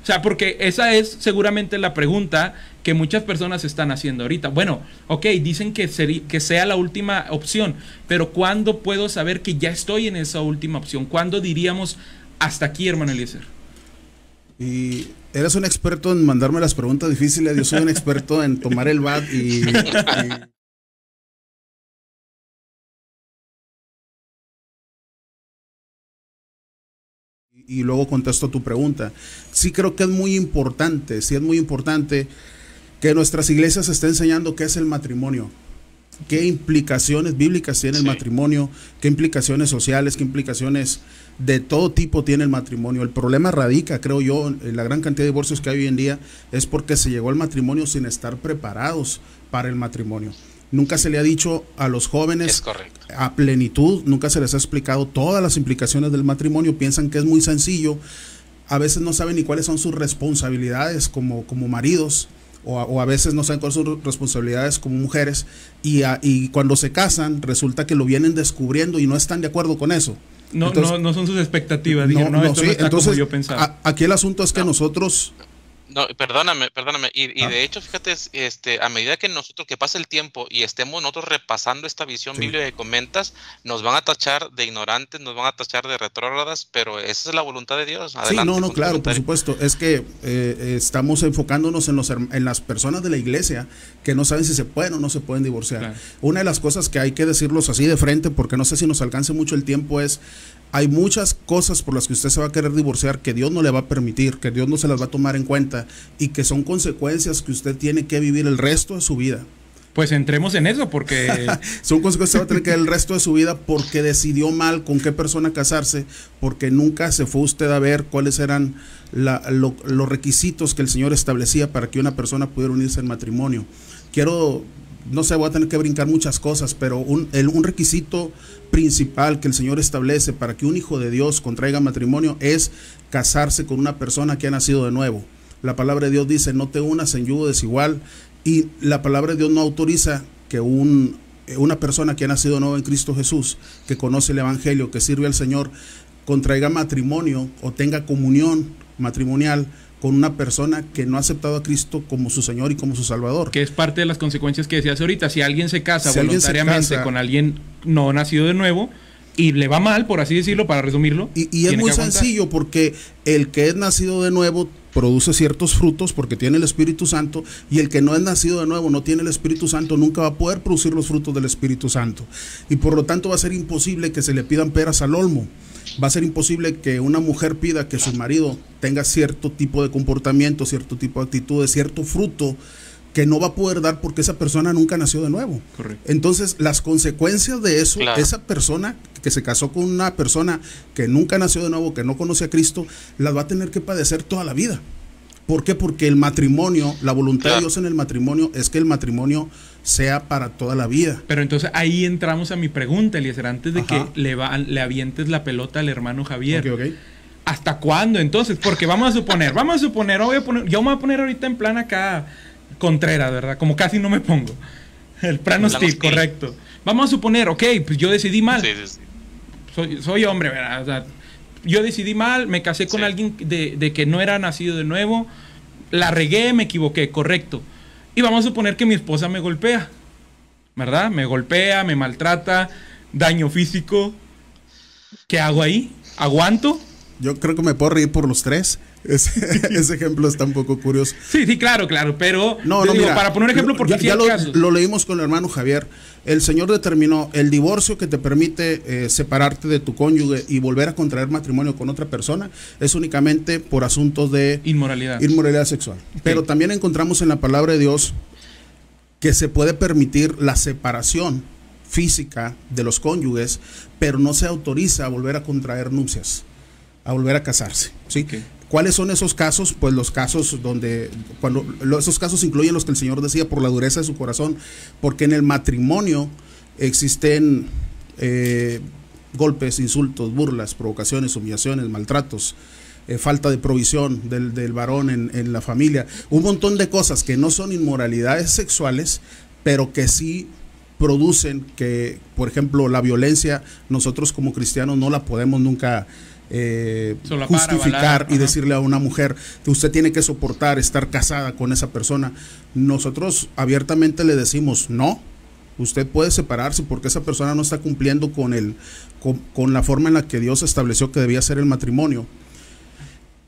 O sea, porque esa es seguramente la pregunta que muchas personas están haciendo ahorita. Bueno, ok, dicen que, que sea la última opción, pero ¿cuándo puedo saber que ya estoy en esa última opción? ¿Cuándo diríamos hasta aquí, hermano Eliezer? Y eres un experto en mandarme las preguntas difíciles, yo soy un experto en tomar el bat y y luego contesto tu pregunta. Sí creo que es muy importante, sí es muy importante que nuestras iglesias estén enseñando qué es el matrimonio, qué implicaciones bíblicas tiene el matrimonio, qué implicaciones sociales, qué implicaciones de todo tipo tiene el matrimonio. El problema radica, creo yo, en la gran cantidad de divorcios que hay hoy en día es porque se llegó al matrimonio sin estar preparados para el matrimonio. Nunca se le ha dicho a los jóvenes a plenitud, nunca se les ha explicado todas las implicaciones del matrimonio, piensan que es muy sencillo, a veces no saben ni cuáles son sus responsabilidades como, como maridos, o a, veces no saben cuáles son sus responsabilidades como mujeres, y, y cuando se casan resulta que lo vienen descubriendo y no están de acuerdo con eso. No, no, no son sus expectativas, no, no, esto no está como yo pensaba. aquí el asunto es que nosotros no, perdóname, perdóname. Y, ah. de hecho, fíjate, este, a medida que nosotros, que pase el tiempo y estemos nosotros repasando esta visión bíblica que comentas, nos van a tachar de ignorantes, nos van a tachar de retrógradas, pero esa es la voluntad de Dios. sí, no, no, claro, por supuesto. Es que eh, estamos enfocándonos en, los, en las personas de la iglesia que no saben si se pueden o no se pueden divorciar. Una de las cosas que hay que decirlos así de frente, porque no sé si nos alcance mucho el tiempo, es hay muchas cosas por las que usted se va a querer divorciar que Dios no le va a permitir, que Dios no se las va a tomar en cuenta y que son consecuencias que usted tiene que vivir el resto de su vida. Pues entremos en eso porque... son consecuencias que va a tener que vivir el resto de su vida porque decidió mal con qué persona casarse, porque nunca se fue usted a ver cuáles eran los requisitos que el Señor establecía para que una persona pudiera unirse en matrimonio. Quiero no sé, voy a tener que brincar muchas cosas, pero un, requisito principal que el Señor establece para que un hijo de Dios contraiga matrimonio es casarse con una persona que ha nacido de nuevo. La palabra de Dios dice, no te unas en yugo desigual y la palabra de Dios no autoriza que un una persona que ha nacido nuevo en Cristo Jesús, que conoce el Evangelio, que sirve al Señor, contraiga matrimonio o tenga comunión matrimonial con una persona que no ha aceptado a Cristo como su Señor y como su Salvador. Que es parte de las consecuencias que decías ahorita. Si alguien se casa voluntariamente con alguien no nacido de nuevo, y le va mal, por así decirlo, para resumirlo. Y, es muy sencillo porque el que es nacido de nuevo produce ciertos frutos porque tiene el Espíritu Santo y el que no es nacido de nuevo, no tiene el Espíritu Santo, nunca va a poder producir los frutos del Espíritu Santo. Y por lo tanto va a ser imposible que se le pidan peras al olmo. Va a ser imposible que una mujer pida que su marido tenga cierto tipo de comportamiento, cierto tipo de actitudes, cierto fruto que no va a poder dar porque esa persona nunca nació de nuevo. Entonces, las consecuencias de eso, esa persona que se casó con una persona que nunca nació de nuevo, que no conoce a Cristo, las va a tener que padecer toda la vida. ¿Por qué? Porque el matrimonio, la voluntad de Dios en el matrimonio es que el matrimonio sea para toda la vida. Pero entonces ahí entramos a mi pregunta, Eliezer, antes de que le, va, le avientes la pelota al hermano Javier. ¿Hasta cuándo entonces? Porque vamos a suponer, vamos a suponer, voy a poner, yo me voy a poner ahorita en plan acá Contreras, ¿verdad? Como casi no me pongo. El plano Steve, correcto. Vamos a suponer, ok, pues yo decidí mal. Sí, sí, soy, soy, hombre, ¿verdad? O sea, yo decidí mal, me casé con alguien de, de, que no era nacido de nuevo, la regué, me equivoqué, correcto. Y vamos a suponer que mi esposa me golpea, ¿verdad? Me golpea, me maltrata, daño físico. ¿Qué hago ahí? ¿Aguanto? Yo creo que me puedo reír por los tres. Ese, ejemplo está un poco curioso. Sí, sí, claro, claro, pero no, no, para poner un ejemplo, porque ya, lo, leímos con el hermano Javier. El Señor determinó el divorcio que te permite eh, separarte de tu cónyuge y volver a contraer matrimonio con otra persona es únicamente por asuntos de inmoralidad, inmoralidad sexual. Pero también encontramos en la palabra de Dios que se puede permitir la separación física de los cónyuges, pero no se autoriza a volver a contraer nupcias, a volver a casarse. ¿sí? ¿Cuáles son esos casos? Pues los casos donde, cuando esos casos incluyen los que el Señor decía por la dureza de su corazón, porque en el matrimonio existen eh, golpes, insultos, burlas, provocaciones, humillaciones, maltratos, eh, falta de provisión del, del varón en, en, la familia, un montón de cosas que no son inmoralidades sexuales, pero que sí producen que, por ejemplo, la violencia, nosotros como cristianos no la podemos nunca eh, justificar y decirle a una mujer que usted tiene que soportar estar casada con esa persona. Nosotros abiertamente le decimos no. Usted puede separarse porque esa persona no está cumpliendo con, el, con, la forma en la que Dios estableció que debía ser el matrimonio.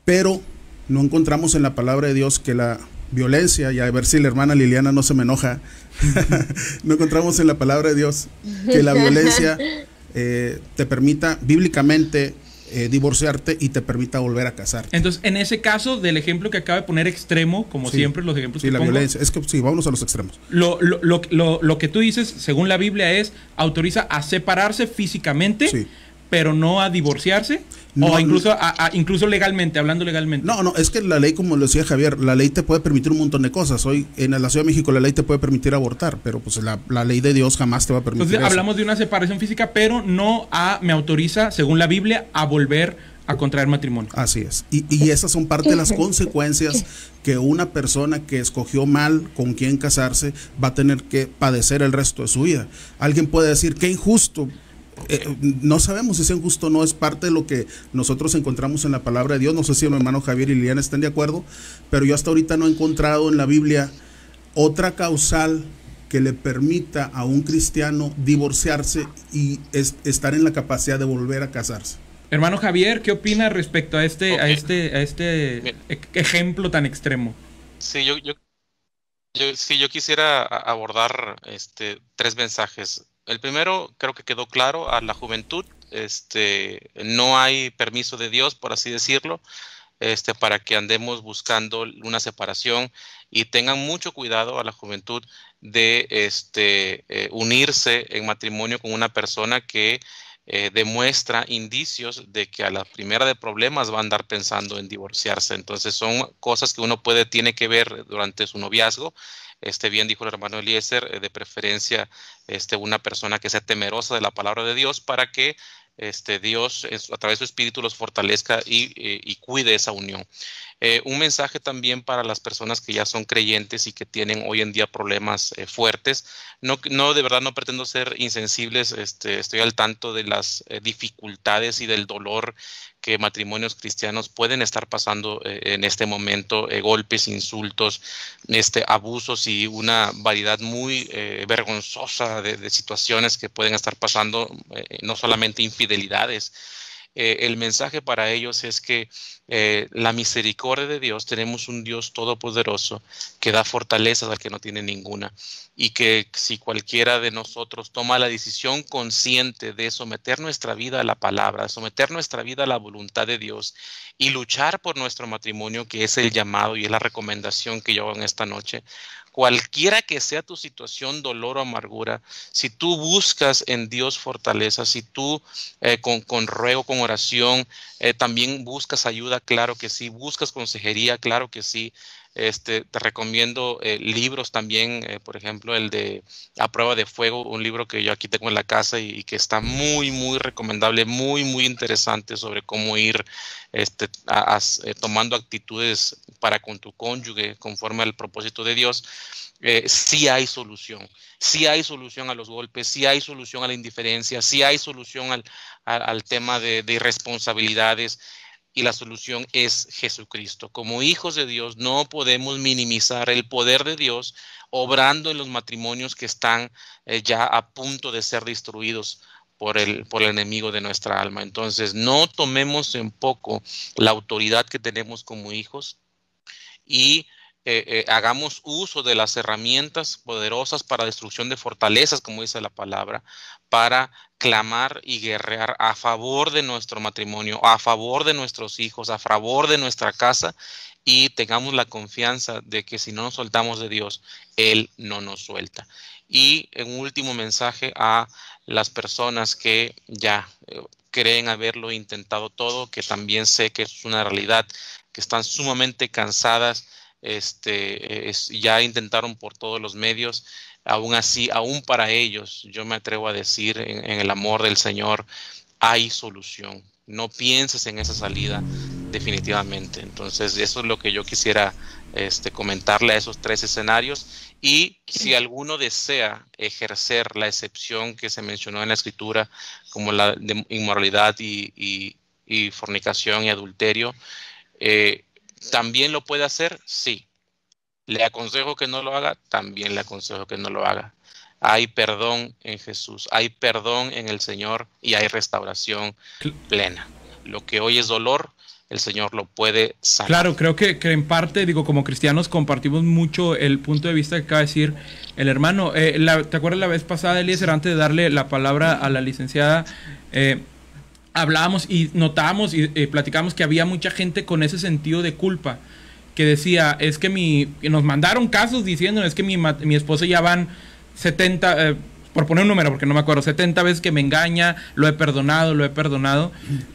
Pero no encontramos en la palabra de Dios que la violencia, y a ver si la hermana Liliana no se me enoja, no encontramos en la palabra de Dios que la violencia eh, te permita bíblicamente eh, divorciarte y te permita volver a casar. Entonces, en ese caso del ejemplo que acaba de poner extremo, como siempre los ejemplos sí, que la violencia. Es que sí, vámonos a los extremos. Lo, lo, lo, lo, que tú dices, según la Biblia, es autoriza a separarse físicamente. Sí pero no a divorciarse o incluso a, incluso legalmente, hablando legalmente. No, no, es que la ley, como lo decía Javier, la ley te puede permitir un montón de cosas. Hoy en la Ciudad de México la ley te puede permitir abortar, pero pues la, ley de Dios jamás te va a permitir. Entonces hablamos de una separación física, pero no a, me autoriza, según la Biblia, a volver a contraer matrimonio. Así es. Y, y esas son parte de las consecuencias que una persona que escogió mal con quién casarse va a tener que padecer el resto de su vida. Alguien puede decir, qué injusto eh, no sabemos si es injusto o no, es parte de lo que nosotros encontramos en la palabra de Dios. No sé si mi hermano Javier y Liliana están de acuerdo, pero yo hasta ahorita no he encontrado en la Biblia otra causal que le permita a un cristiano divorciarse y estar en la capacidad de volver a casarse. Hermano Javier, ¿qué opina respecto a este, a este, a este ejemplo tan extremo? Sí, yo, yo, yo, yo quisiera abordar este, tres mensajes. El primero creo que quedó claro a la juventud. Este, no hay permiso de Dios, por así decirlo, este, para que andemos buscando una separación y tengan mucho cuidado a la juventud de este, eh, unirse en matrimonio con una persona que eh, demuestra indicios de que a la primera de problemas va a andar pensando en divorciarse. Entonces son cosas que uno puede, tiene que ver durante su noviazgo este, bien dijo el hermano Eliezer, eh, de preferencia este, una persona que sea temerosa de la palabra de Dios para que este, Dios a través de su espíritu los fortalezca y, eh, cuide esa unión. Eh, un mensaje también para las personas que ya son creyentes y que tienen hoy en día problemas eh, fuertes. No, de verdad no pretendo ser insensibles, este, estoy al tanto de las eh, dificultades y del dolor que matrimonios cristianos pueden estar pasando en este momento, golpes, insultos, este, abusos y una variedad muy vergonzosa de, situaciones que pueden estar pasando, no solamente infidelidades, el mensaje para ellos es que eh, la misericordia de Dios, tenemos un Dios todopoderoso que da fortalezas al que no tiene ninguna y que si cualquiera de nosotros toma la decisión consciente de someter nuestra vida a la palabra, someter nuestra vida a la voluntad de Dios y luchar por nuestro matrimonio, que es el llamado y es la recomendación que yo hago en esta noche, cualquiera que sea tu situación, dolor o amargura, si tú buscas en Dios fortaleza, si tú eh, con, con, ruego, con oración, eh, también buscas ayuda, claro que sí, buscas consejería, claro que sí, este, te recomiendo eh, libros también, eh, por ejemplo, el de A prueba de fuego, un libro que yo aquí tengo en la casa y, que está muy, muy recomendable, muy, muy interesante sobre cómo ir este, eh, tomando actitudes para con tu cónyuge conforme al propósito de Dios. sí hay solución, sí hay solución a los golpes, sí hay solución a la indiferencia, sí hay solución al, al, tema de, de irresponsabilidades y la solución es Jesucristo. Como hijos de Dios no podemos minimizar el poder de Dios obrando en los matrimonios que están eh, ya a punto de ser destruidos por el, por el enemigo de nuestra alma. Entonces, no tomemos en poco la autoridad que tenemos como hijos y eh, eh, hagamos uso de las herramientas poderosas para destrucción de fortalezas, como dice la palabra, para clamar y guerrear a favor de nuestro matrimonio, a favor de nuestros hijos, a favor de nuestra casa y tengamos la confianza de que si no nos soltamos de Dios, Él no nos suelta. Y un último mensaje a las personas que ya eh, creen haberlo intentado todo, que también sé que es una realidad, que están sumamente cansadas este, ya intentaron por todos los medios, aún así, aún para ellos, yo me atrevo a decir en, el amor del Señor, hay solución. No pienses en esa salida definitivamente. Entonces, eso es lo que yo quisiera este, comentarle a esos tres escenarios. Y si alguno desea ejercer la excepción que se mencionó en la escritura, como la de inmoralidad y, fornicación y adulterio, eh, ¿También lo puede hacer? Sí. ¿Le aconsejo que no lo haga? También le aconsejo que no lo haga. Hay perdón en Jesús, hay perdón en el Señor y hay restauración plena. Lo que hoy es dolor, el Señor lo puede sanar. Claro, creo que, en parte, digo, como cristianos compartimos mucho el punto de vista que acaba de decir el hermano. Eh, ¿Te acuerdas la vez pasada, Eliezer, antes de darle la palabra a la licenciada? Eh, hablábamos y notábamos y eh, platicamos que había mucha gente con ese sentido de culpa que decía, es que mi, nos mandaron casos diciendo, es que mi, mi esposa ya van 70, eh, por poner un número, porque no me acuerdo, 70 veces que me engaña, lo he perdonado, lo he perdonado.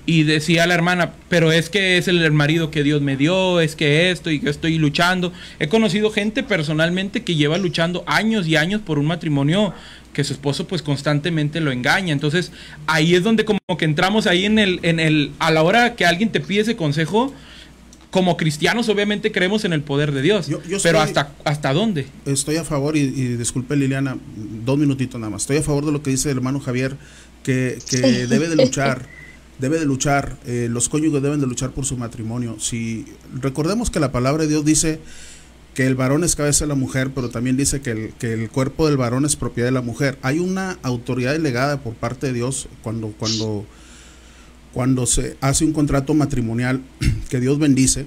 Y decía la hermana, pero es que es el marido que Dios me dio, es que esto y que estoy luchando. He conocido gente personalmente que lleva luchando años y años por un matrimonio que su esposo pues constantemente lo engaña. Entonces ahí es donde como que entramos ahí en el, en el, a la hora que alguien te pide ese consejo, como cristianos obviamente creemos en el poder de Dios. pero hasta, hasta dónde? Estoy a favor, y, disculpe Liliana, dos minutitos nada más. Estoy a favor de lo que dice el hermano Javier, que, debe de luchar. debe de luchar, eh, los cónyuges deben de luchar por su matrimonio. Si recordemos que la palabra de Dios dice que el varón es cabeza de la mujer, pero también dice que el, que el cuerpo del varón es propiedad de la mujer. Hay una autoridad delegada por parte de Dios cuando, cuando, cuando se hace un contrato matrimonial que Dios bendice.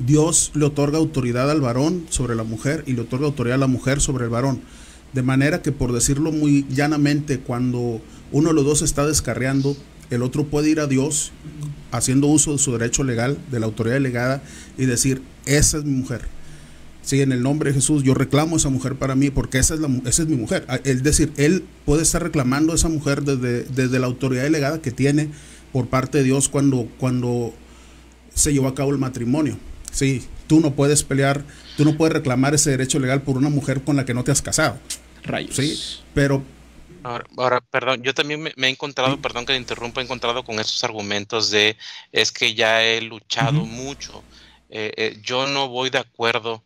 Dios le otorga autoridad al varón sobre la mujer y le otorga autoridad a la mujer sobre el varón. De manera que, por decirlo muy llanamente, cuando uno de los dos está descarriando, el otro puede ir a Dios haciendo uso de su derecho legal, de la autoridad delegada, y decir, esa es mi mujer Sí, en el nombre de Jesús yo reclamo a esa mujer para mí porque esa es, la, esa es mi mujer. Ah, es decir, él puede estar reclamando a esa mujer desde, desde la autoridad delegada que tiene por parte de Dios cuando, cuando se llevó a cabo el matrimonio. Sí, tú no puedes pelear, tú no puedes reclamar ese derecho legal por una mujer con la que no te has casado. Rayos. Sí, pero... Ahora, perdón, yo también me, he encontrado, perdón que te interrumpa, he encontrado con esos argumentos de es que ya he luchado mucho yo no voy de acuerdo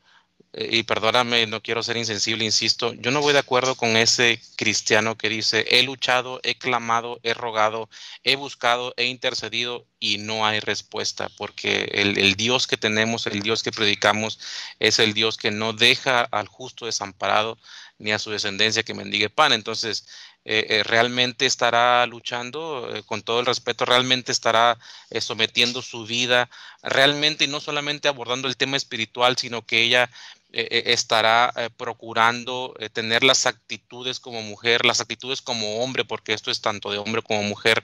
y perdóname, no quiero ser insensible, insisto, yo no voy de acuerdo con ese cristiano que dice, he luchado, he clamado, he rogado, he buscado, he intercedido y no hay respuesta, porque el, Dios que tenemos, el Dios que predicamos, es el Dios que no deja al justo desamparado ni a su descendencia que mendigue pan. Entonces, eh, eh, realmente estará luchando, eh, con todo el respeto, realmente estará sometiendo su vida, realmente y no solamente abordando el tema espiritual, sino que ella eh, eh, estará eh, procurando tener las actitudes como mujer, las actitudes como hombre, porque esto es tanto de hombre como mujer,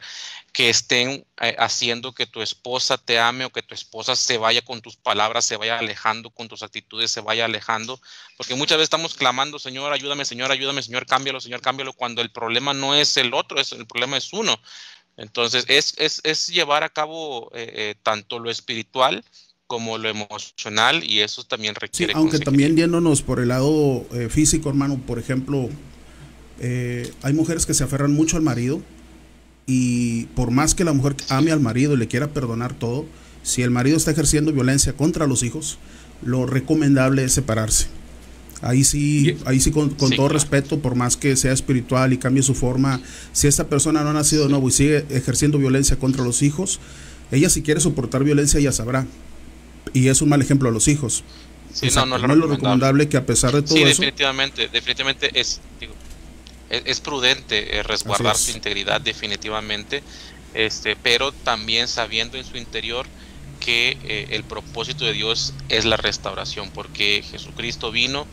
que estén haciendo que tu esposa te ame o que tu esposa se vaya con tus palabras, se vaya alejando con tus actitudes, se vaya alejando, porque muchas veces estamos clamando, Señor, ayúdame, Señor, ayúdame, Señor, cámbialo, Señor, cámbialo, cuando el problema no es el otro, es, el problema es uno. Entonces, es, es, es llevar a cabo tanto lo espiritual, como lo emocional y eso también requiere. Sí, aunque también yéndonos por el lado eh, físico, hermano, por ejemplo, eh, hay mujeres que se aferran mucho al marido y por más que la mujer ame al marido y le quiera perdonar todo, si el marido está ejerciendo violencia contra los hijos, lo recomendable es separarse. Ahí sí, ahí sí con, todo respeto, por más que sea espiritual y cambie su forma, si esta persona no ha nacido de nuevo y sigue ejerciendo violencia contra los hijos, ella si quiere soportar violencia ya sabrá y es un mal ejemplo a los hijos. no, no, es lo recomendable que a pesar de todo sí, definitivamente, definitivamente es, es, prudente eh, resguardar su integridad definitivamente, este, pero también sabiendo en su interior que eh, el propósito de Dios es la restauración, porque Jesucristo vino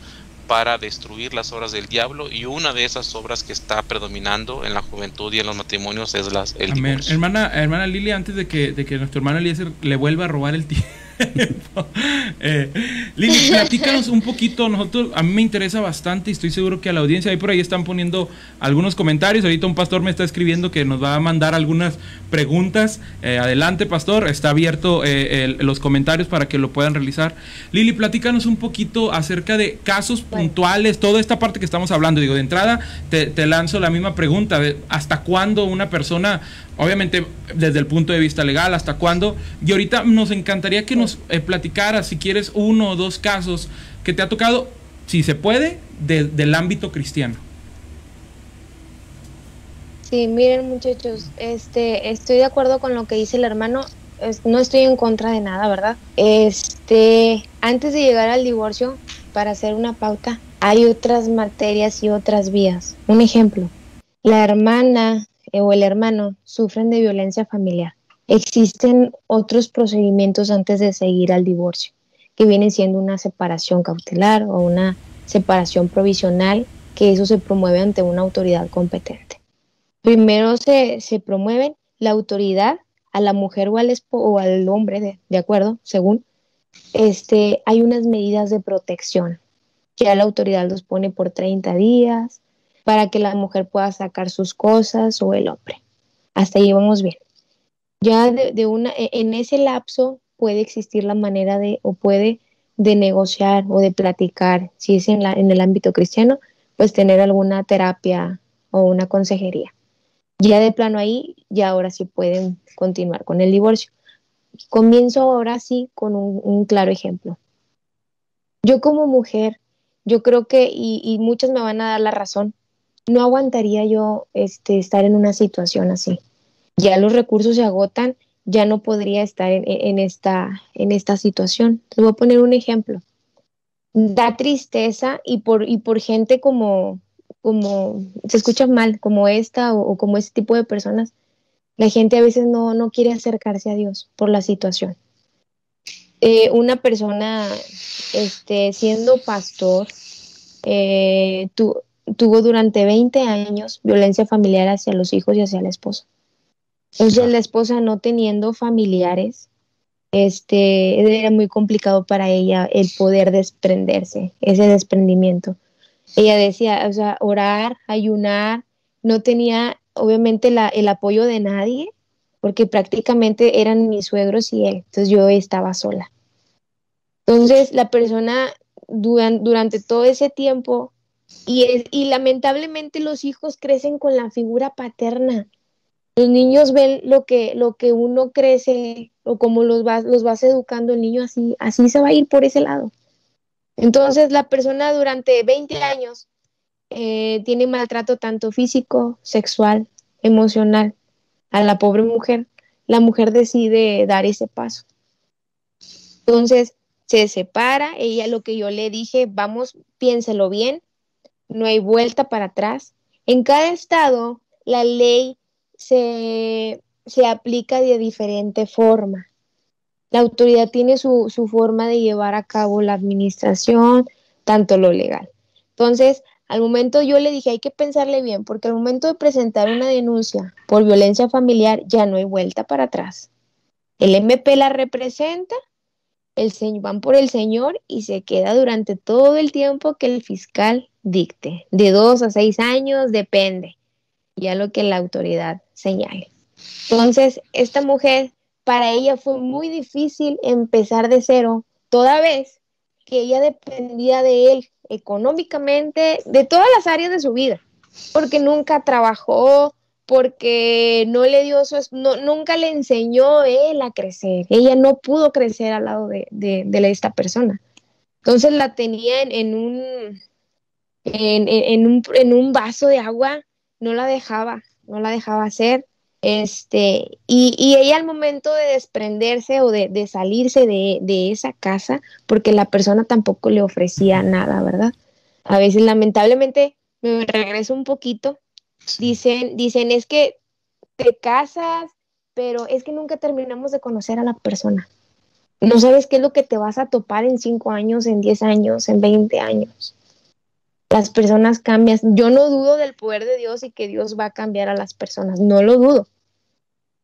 para destruir las obras del diablo y una de esas obras que está predominando en la juventud y en los matrimonios es las, el divorcio. Hermana, hermana Lili, antes de que, de que nuestro hermano Eliezer le vuelva a robar el tiempo eh, Lili, platícanos un poquito. Nosotros, a mí me interesa bastante y estoy seguro que a la audiencia ahí por ahí están poniendo algunos comentarios. Ahorita un pastor me está escribiendo que nos va a mandar algunas preguntas. Eh, adelante, pastor. Está abierto eh, los comentarios para que lo puedan realizar. Lili, platícanos un poquito acerca de casos puntuales, toda esta parte que estamos hablando. Digo, de entrada te, te lanzo la misma pregunta. ¿Hasta cuándo una persona obviamente desde el punto de vista legal, hasta cuándo. Y ahorita nos encantaría que nos eh, platicaras, si quieres, uno o dos casos que te ha tocado, si se puede, del ámbito cristiano. Sí, miren muchachos, este, estoy de acuerdo con lo que dice el hermano, no estoy en contra de nada, ¿verdad? Este, antes de llegar al divorcio, para hacer una pauta, hay otras materias y otras vías. Un ejemplo, la hermana o el hermano sufren de violencia familiar, existen otros procedimientos antes de seguir al divorcio, que vienen siendo una separación cautelar o una separación provisional, que eso se promueve ante una autoridad competente. Primero se, se promueve la autoridad a la mujer o al, o al hombre, de, de, acuerdo, según, este, hay unas medidas de protección. Ya la autoridad los pone por 30 días, para que la mujer pueda sacar sus cosas o el hombre. Hasta ahí vamos bien. Ya de, una, e, en ese lapso puede existir la manera de, o puede de negociar o de platicar, si es en, la, en el ámbito cristiano, pues tener alguna terapia o una consejería. Ya de plano ahí, ya ahora sí pueden continuar con el divorcio. Comienzo ahora sí con un, un claro ejemplo. Yo como mujer, yo creo que, y, y muchos me van a dar la razón, no aguantaría yo este, estar en una situación así. Ya los recursos se agotan, ya no podría estar en, esta, situación. Te voy a poner un ejemplo. Da tristeza y por, gente como, se escucha mal, como esta o, como este tipo de personas, la gente a veces no, no quiere acercarse a Dios por la situación. Eh, una persona este, siendo pastor, eh, tú, tuvo durante 20 años violencia familiar hacia los hijos y hacia la esposa. Entonces la esposa no teniendo familiares, este, era muy complicado para ella el poder desprenderse, ese desprendimiento. Ella decía, o sea, orar, ayunar, no tenía obviamente el apoyo de nadie, porque prácticamente eran mis suegros y él, entonces yo estaba sola. Entonces la persona durante todo ese tiempo y, y lamentablemente los hijos crecen con la figura paterna. Los niños ven lo que, lo que uno crece o como los vas, los vas educando el niño así, así se va a ir por ese lado. Entonces la persona durante 20 años eh, tiene maltrato tanto físico, sexual, emocional a la pobre mujer. La mujer decide dar ese paso. Entonces se separa, ella lo que yo le dije, vamos, piénselo bien, no hay vuelta para atrás. En cada estado la ley se, se aplica de diferente forma. La autoridad tiene su, su forma de llevar a cabo la administración, tanto lo legal. Entonces, al momento yo le dije, hay que pensarle bien, porque al momento de presentar una denuncia por violencia familiar ya no hay vuelta para atrás. El MP la representa, el van por el señor y se queda durante todo el tiempo que el fiscal dicte, de dos a seis años, depende, ya lo que la autoridad señale. Entonces, esta mujer, para ella fue muy difícil empezar de cero, toda vez que ella dependía de él económicamente, de todas las áreas de su vida, porque nunca trabajó, porque no le dio su, no, nunca le enseñó él a crecer. Ella no pudo crecer al lado de, de, esta persona. Entonces la tenía en, un, en, un, en un vaso de agua, no la dejaba, no la dejaba hacer. Este, y, y, ella al momento de desprenderse o de, de salirse de, de, esa casa, porque la persona tampoco le ofrecía nada, ¿verdad? A veces lamentablemente me regreso un poquito, dicen, dicen es que te casas, pero es que nunca terminamos de conocer a la persona. No sabes qué es lo que te vas a topar en cinco años, en diez años, en veinte años. Las personas cambian. Yo no dudo del poder de Dios y que Dios va a cambiar a las personas, no lo dudo.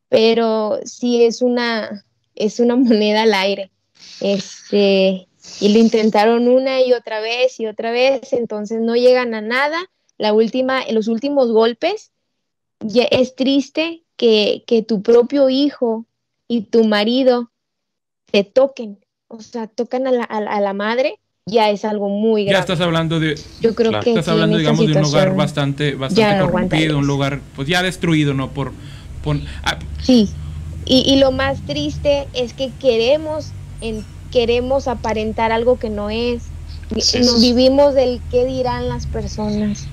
Pero sí es una, es una moneda al aire. Este, y lo intentaron una y otra vez y otra vez, entonces no llegan a nada. La última, los últimos golpes, ya es triste que, que tu propio hijo y tu marido te toquen, o sea, tocan a la, a la madre ya es algo muy grave. Ya estás hablando de. Yo creo que. Estás hablando, digamos, de un lugar bastante, bastante corrompido, un lugar, pues ya destruido, ¿no? Por. por ah, Sí. Y, y, lo más triste es que queremos, en, queremos aparentar algo que no es. Nos vivimos del qué dirán las personas.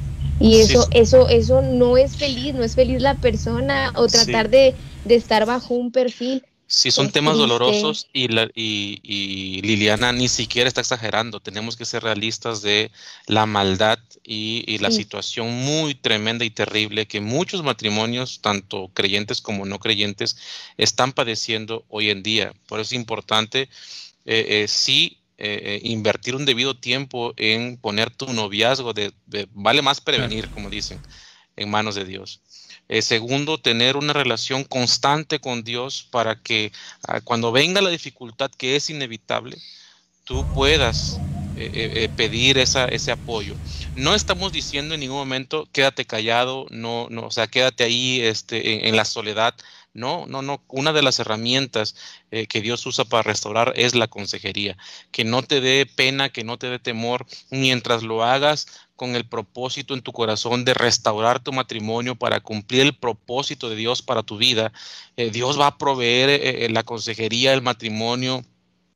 Y eso, eso, eso no es feliz, no es feliz la persona o tratar de, de estar bajo un perfil Sí, son temas dolorosos y, la, y, Liliana ni siquiera está exagerando. Tenemos que ser realistas de la maldad y, la situación muy tremenda y terrible que muchos matrimonios, tanto creyentes como no creyentes, están padeciendo hoy en día. Por eso es importante eh, eh, sí eh, invertir un debido tiempo en poner tu noviazgo, de, vale más prevenir, como dicen, en manos de Dios. Eh, segundo, tener una relación constante con Dios para que ah, cuando venga la dificultad que es inevitable, tú puedas eh, eh, pedir esa, ese apoyo. No estamos diciendo en ningún momento quédate callado, no, no, o sea, quédate ahí este, en, la soledad. No, no, no. Una de las herramientas que Dios usa para restaurar es la consejería. Que no te dé pena, que no te dé temor. Mientras lo hagas, con el propósito en tu corazón de restaurar tu matrimonio para cumplir el propósito de Dios para tu vida, eh, Dios va a proveer eh, eh, la consejería del matrimonio,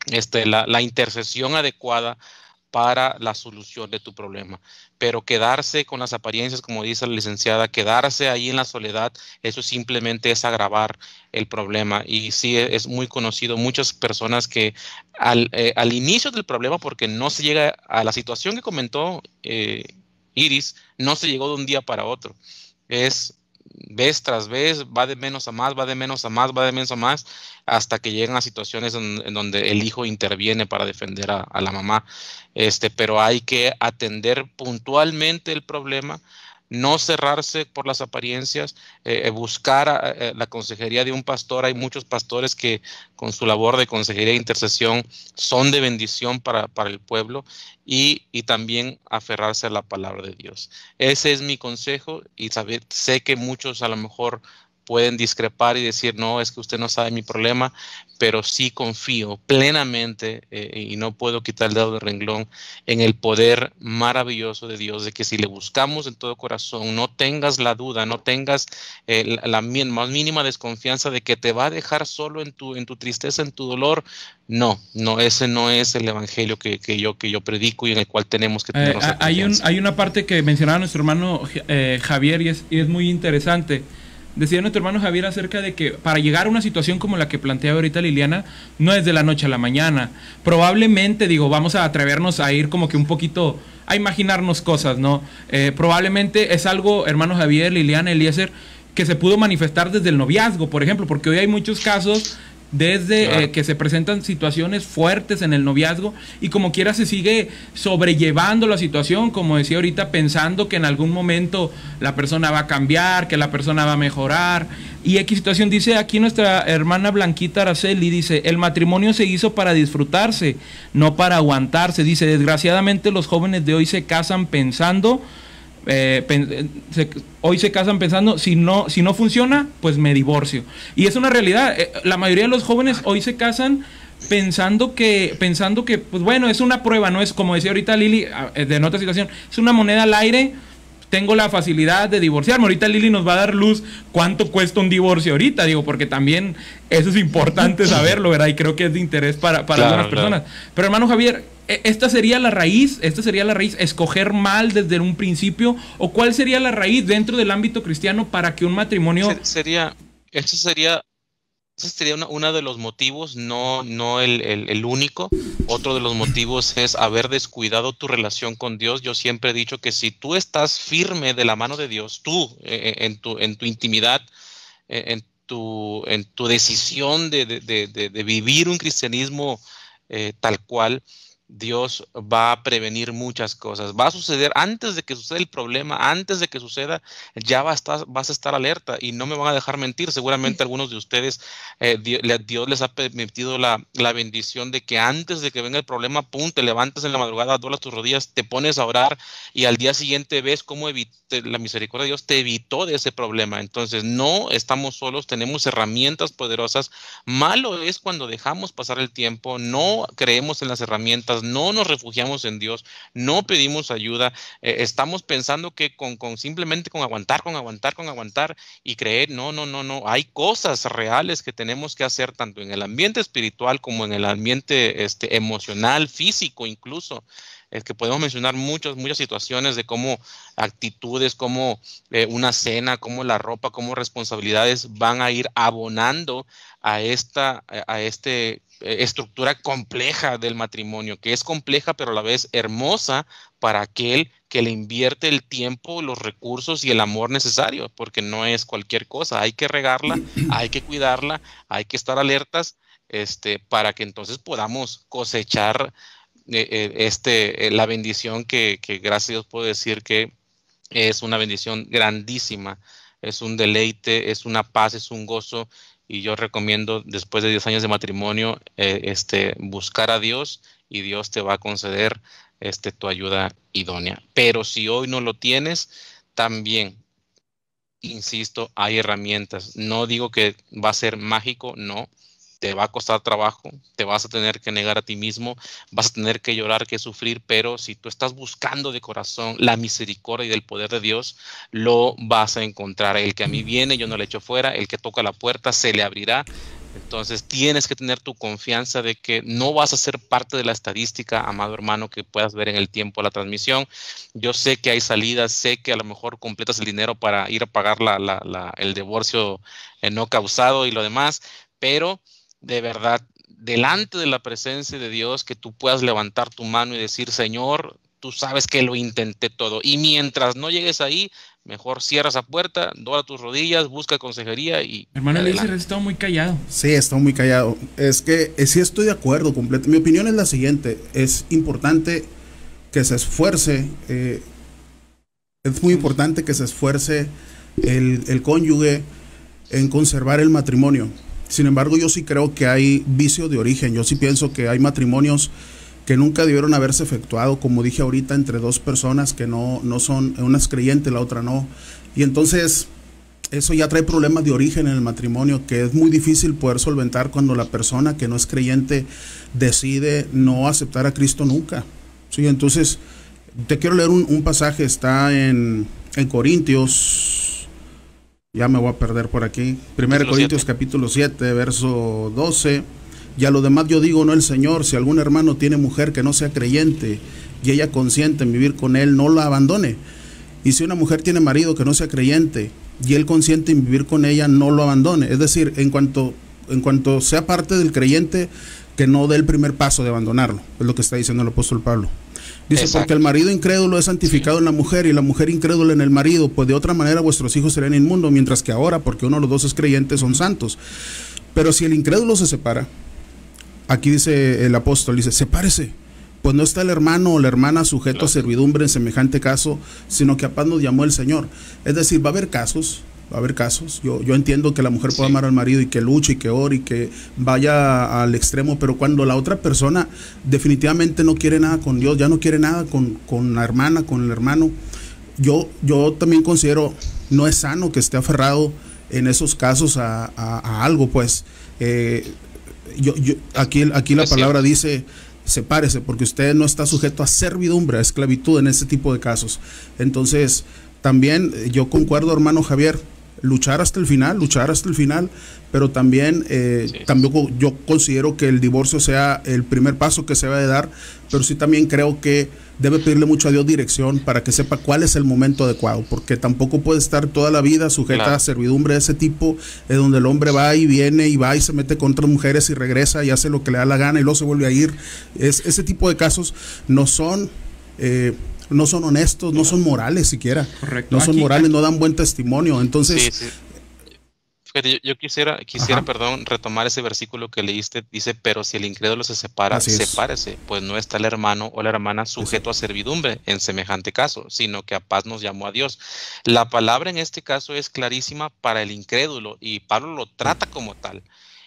este, la intercesión adecuada para la solución de tu problema. Pero quedarse con las apariencias, como dice la licenciada, quedarse ahí en la soledad, eso simplemente es agravar el problema. Y sí, e, es muy conocido muchas personas que al, eh, al inicio del problema, porque no se llega a la situación que comentó eh, Iris, no se llegó de un día para otro. Es vez tras vez, va de menos a más, va de menos a más, va de menos a más, hasta que llegan a situaciones en, donde el hijo interviene para defender a, a, la mamá. Este, pero hay que atender puntualmente el problema no cerrarse por las apariencias, eh, eh, buscar eh, la consejería de un pastor. Hay muchos pastores que con su labor de consejería e intercesión son de bendición para, el pueblo y, también aferrarse a la palabra de Dios. Ese es mi consejo y sé que muchos a lo mejor pueden discrepar y decir, no, es que usted no sabe mi problema, pero sí confío plenamente eh, y no puedo quitar el dedo del renglón en el poder maravilloso de Dios, de que si le buscamos en todo corazón, no tengas la duda, no tengas eh, la, más mínima desconfianza de que te va a dejar solo en tu, en tu tristeza, en tu dolor. No, no, ese no es el evangelio que, yo, que yo predico y en el cual tenemos que tener. Eh, hay, un, hay una parte que mencionaba nuestro hermano Javier y es, y es muy interesante decía nuestro hermano Javier acerca de que para llegar a una situación como la que plantea ahorita Liliana, no es de la noche a la mañana. Probablemente, digo, vamos a atrevernos a ir como que un poquito a imaginarnos cosas, ¿no? Eh, probablemente es algo, hermano Javier, Liliana, Eliezer, que se pudo manifestar desde el noviazgo, por ejemplo, porque hoy hay muchos casos desde eh, que se presentan situaciones fuertes en el noviazgo y como quiera se sigue sobrellevando la situación, como decía ahorita, pensando que en algún momento la persona va a cambiar, que la persona va a mejorar. Y X situación dice aquí nuestra hermana Blanquita Araceli, dice, el matrimonio se hizo para disfrutarse, no para aguantarse. Dice, desgraciadamente los jóvenes de hoy se casan pensando eh, hoy se casan pensando, si no, si no funciona, pues me divorcio. Y es una realidad. Eh, la mayoría de los jóvenes hoy se casan pensando que, pensando que, pues bueno, es una prueba, no es como decía ahorita Lili, eh, de otra situación, es una moneda al aire. Tengo la facilidad de divorciarme. Ahorita Lili nos va a dar luz cuánto cuesta un divorcio ahorita, digo, porque también eso es importante saberlo, ¿verdad? Y creo que es de interés para, para las personas. Pero hermano Javier, esta sería la raíz, esta sería la raíz, escoger mal desde un principio, o cuál sería la raíz dentro del ámbito cristiano para que un matrimonio sería, eso sería, sería uno de los motivos, no, no el, el, único. Otro de los motivos es haber descuidado tu relación con Dios. Yo siempre he dicho que si tú estás firme de la mano de Dios, tú eh, eh, en, tu, en tu intimidad, eh, en tu, en tu decisión de, de, de, vivir un cristianismo tal cual, Dios va a prevenir muchas cosas. Va a suceder antes de que suceda el problema, antes de que suceda, ya va a estar, vas a estar alerta y no me van a dejar mentir. Seguramente algunos de ustedes, eh, Dios, les ha permitido la, bendición de que antes de que venga el problema, pum, te levantes en la madrugada, doblas tus rodillas, te pones a orar y al día siguiente ves cómo la misericordia de Dios te evitó de ese problema. Entonces, no estamos solos, tenemos herramientas poderosas. Malo es cuando dejamos pasar el tiempo, no creemos en las herramientas no nos refugiamos en Dios, no pedimos ayuda, eh, estamos pensando que con, simplemente con aguantar, con aguantar, con aguantar y creer, no, no, no, no, hay cosas reales que tenemos que hacer tanto en el ambiente espiritual como en el ambiente este, emocional, físico incluso es que podemos mencionar muchas, muchas situaciones de cómo actitudes, como eh, una cena, como la ropa, como responsabilidades van a ir abonando a esta a este eh, estructura compleja del matrimonio, que es compleja pero a la vez hermosa para aquel que le invierte el tiempo, los recursos y el amor necesario, porque no es cualquier cosa, hay que regarla, hay que cuidarla, hay que estar alertas este, para que entonces podamos cosechar eh, eh, este, la bendición que, que gracias a Dios puedo decir que es una bendición grandísima, es un deleite, es una paz, es un gozo y yo recomiendo después de 10 años de matrimonio eh, este, buscar a Dios y Dios te va a conceder este, tu ayuda idónea. Pero si hoy no lo tienes, también, insisto, hay herramientas. No digo que va a ser mágico, no, te va a costar trabajo, te vas a tener que negar a ti mismo, vas a tener que llorar, que sufrir, pero si tú estás buscando de corazón la misericordia y del poder de Dios, lo vas a encontrar. El que a mí viene, yo no le echo fuera, el que toca la puerta, se le abrirá. Entonces tienes que tener tu confianza de que no vas a ser parte de la estadística, amado hermano, que puedas ver en el tiempo la transmisión. Yo sé que hay salidas, sé que a lo mejor completas el dinero para ir a pagar el divorcio eh, no causado y lo demás, pero de verdad delante de la presencia de Dios que tú puedas levantar tu mano y decir, Señor, tú sabes que lo intenté todo. Y mientras no llegues ahí, mejor cierra esa puerta, dobla tus rodillas, busca consejería y... Hermano ha estado muy callado. Sí, está muy callado. Es que eh, sí estoy de acuerdo completo. Mi opinión es la siguiente, es importante que se esfuerce, eh, es muy importante que se esfuerce el, el cónyuge en conservar el matrimonio sin embargo, yo sí creo que hay vicio de origen. Yo sí pienso que hay matrimonios que nunca debieron haberse efectuado, como dije ahorita, entre dos personas que no, no son, una es creyente, la otra no. Y entonces, eso ya trae problemas de origen en el matrimonio que es muy difícil poder solventar cuando la persona que no es creyente decide no aceptar a Cristo nunca. Sí, entonces te quiero leer un, pasaje, está en, en, Corintios, ya me voy a perder por aquí, 1 Corintios capítulo 7, verso 12, y a lo demás yo digo, no el Señor, si algún hermano tiene mujer que no sea creyente y ella consiente en vivir con él, no la abandone. Y si una mujer tiene marido que no sea creyente y él consiente en vivir con ella, no lo abandone. Es decir, en cuanto, en cuanto sea parte del creyente, que no dé el primer paso de abandonarlo. Es lo que está diciendo el apóstol Pablo. Dice, porque el marido incrédulo es santificado en la mujer y la mujer incrédula en el marido, pues de otra manera vuestros hijos serían inmundos, mientras que ahora, porque uno de los dos es creyente, son santos. Pero si el incrédulo se separa, aquí dice el apóstol, dice, sepárese pues no está el hermano o la hermana sujeto a servidumbre en semejante caso, sino que a paz nos llamó el Señor. Es decir, va a haber casos, va a haber casos. Yo, yo entiendo que la mujer puede amar al marido y que luche y que ore y que vaya al extremo, pero cuando la otra persona definitivamente no quiere nada con Dios, ya no quiere nada con, la hermana, con el hermano, yo, yo también considero no es sano que esté aferrado en esos casos a, algo, pues. Eh, yo, yo, aquí, aquí la palabra dice sepárese, porque usted no está sujeto a servidumbre, a esclavitud en ese tipo de casos. Entonces, también eh, yo concuerdo, hermano Javier, luchar hasta el final, luchar hasta el final, pero también, eh, yo considero que el divorcio sea el primer paso que se va a dar, pero sí también creo que debe pedirle mucho a Dios dirección para que sepa cuál es el momento adecuado, porque tampoco puede estar toda la vida sujeta a servidumbre de ese tipo, en donde el hombre va y viene y va y se mete con otras mujeres y regresa y hace lo que le da la gana y luego se vuelve a ir. Es, ese tipo de casos no son... Eh, no son honestos, no son morales siquiera. No son morales, no dan buen testimonio. Entonces, yo, quisiera, quisiera, perdón, retomar ese versículo que leíste. Dice, pero si el incrédulo se separa, sepárese, pues no está el hermano o la hermana sujeto a servidumbre en semejante caso, sino que a paz nos llamó a Dios. La palabra en este caso es clarísima para el incrédulo y Pablo lo trata como tal.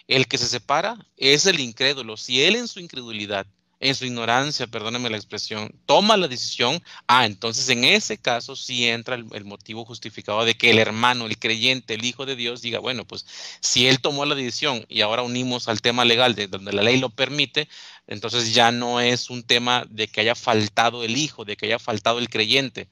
El que se separa es el incrédulo. Si él en su incredulidad en su ignorancia, perdóneme la expresión, toma la decisión, ah, entonces en ese caso sí entra el, motivo justificado de que el hermano, el creyente, el hijo de Dios diga, bueno, pues si él tomó la decisión y ahora unimos al tema legal de donde la ley lo permite, entonces ya no es un tema de que haya faltado el hijo, de que haya faltado el creyente,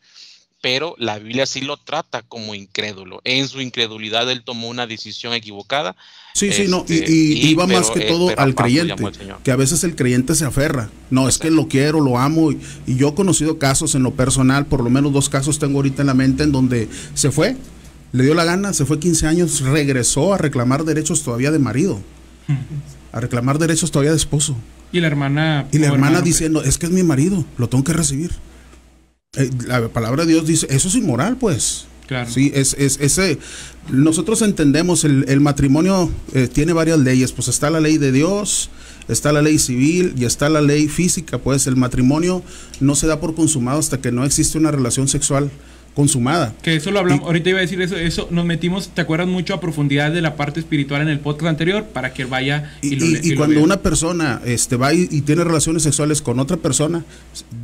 pero la Biblia sí lo trata como incrédulo. En su incredulidad él tomó una decisión equivocada. Sí, sí, no, y, este, va más que todo al creyente, que a veces el creyente se aferra. No, es que lo quiero, lo amo, y, yo he conocido casos en lo personal, por lo menos dos casos tengo ahorita en la mente en donde se fue, le dio la gana, se fue 15 años, regresó a reclamar derechos todavía de marido, a reclamar derechos todavía de esposo. Y la hermana... Y la hermana diciendo, es que es mi marido, lo tengo que recibir. Eh, la palabra de Dios dice, eso es inmoral, pues. Claro. Sí, es, es, ese, nosotros entendemos el, el matrimonio eh, tiene varias leyes, pues está la ley de Dios, está la ley civil y está la ley física, pues el matrimonio no se da por consumado hasta que no existe una relación sexual consumada. Que eso lo hablamos, ahorita iba a decir eso, eso nos metimos, ¿te acuerdas mucho a profundidad de la parte espiritual en el podcast anterior para que vaya y, lo, y, y cuando una persona este, va y, tiene relaciones sexuales con otra persona,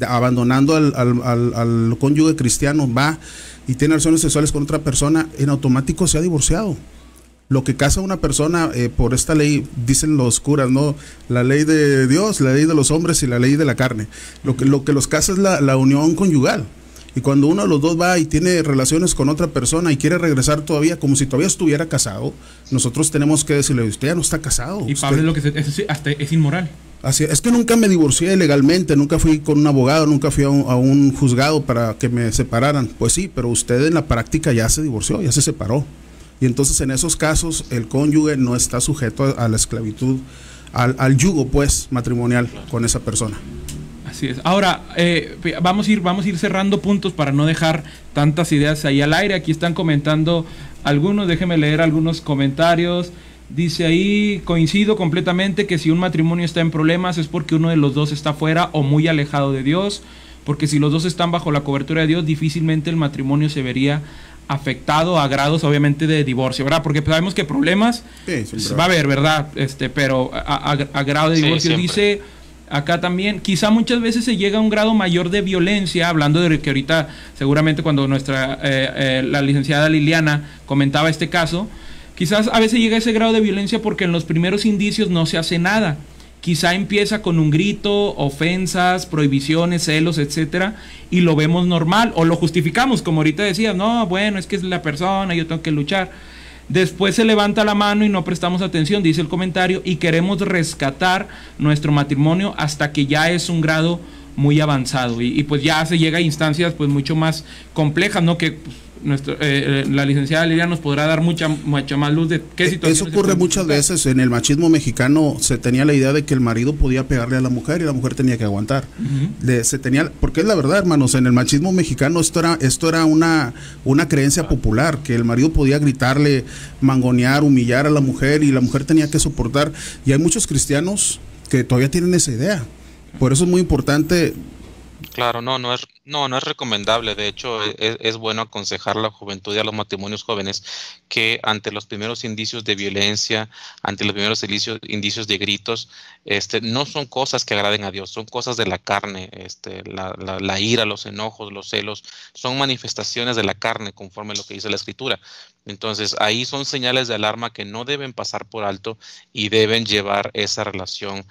abandonando al, al, al, cónyuge cristiano, va y tiene relaciones sexuales con otra persona, en automático se ha divorciado. Lo que casa una persona eh, por esta ley, dicen los curas, ¿no? La ley de Dios, la ley de los hombres y la ley de la carne. Lo que, lo que los casa es la, la unión conyugal. Y cuando uno de los dos va y tiene relaciones con otra persona y quiere regresar todavía como si todavía estuviera casado, nosotros tenemos que decirle, usted ya no está casado. Y Pablo es lo que es, hasta es inmoral. Así, es que nunca me divorcié legalmente, nunca fui con un abogado, nunca fui a un, juzgado para que me separaran. Pues sí, pero usted en la práctica ya se divorció, ya se separó. Y entonces en esos casos el cónyuge no está sujeto a, la esclavitud, al, al yugo pues matrimonial con esa persona. Así es. Ahora, eh, vamos, a ir, vamos a ir cerrando puntos para no dejar tantas ideas ahí al aire. Aquí están comentando algunos, déjenme leer algunos comentarios. Dice ahí, coincido completamente que si un matrimonio está en problemas es porque uno de los dos está fuera o muy alejado de Dios, porque si los dos están bajo la cobertura de Dios, difícilmente el matrimonio se vería afectado a grados obviamente de divorcio, ¿verdad? Porque sabemos que problemas va a haber, ¿verdad? Este, pero a, grado de divorcio dice acá también. Quizá muchas veces se llega a un grado mayor de violencia, hablando de que ahorita seguramente cuando nuestra eh, eh, la licenciada Liliana comentaba este caso, quizás a veces llega a ese grado de violencia porque en los primeros indicios no se hace nada. Quizá empieza con un grito, ofensas, prohibiciones, celos, etcétera, y lo vemos normal o lo justificamos, como ahorita decías, no, bueno, es que es la persona, yo tengo que luchar Después se levanta la mano y no prestamos atención, dice el comentario, y queremos rescatar nuestro matrimonio hasta que ya es un grado muy avanzado y, pues ya se llega a instancias pues mucho más complejas, ¿no? Que pues, nuestro, eh, eh, la licenciada Lilia nos podrá dar mucha, mucha más luz de qué e, situación. Eso ocurre muchas veces. En el machismo mexicano se tenía la idea de que el marido podía pegarle a la mujer y la mujer tenía que aguantar. se tenía, porque es la verdad, hermanos, en el machismo mexicano esto era, esto era una, una creencia popular, que el marido podía gritarle, mangonear, humillar a la mujer y la mujer tenía que soportar. Y hay muchos cristianos que todavía tienen esa idea. Por eso es muy importante Claro, no, no es, no, no es recomendable. De hecho, e, e, es, bueno aconsejar a la juventud y a los matrimonios jóvenes que ante los primeros indicios de violencia, ante los primeros indicios, indicios de gritos, este, no son cosas que agraden a Dios, son cosas de la carne. Este, la, la, la ira, los enojos, los celos, son manifestaciones de la carne, conforme a lo que dice la Escritura. Entonces, ahí son señales de alarma que no deben pasar por alto y deben llevar esa relación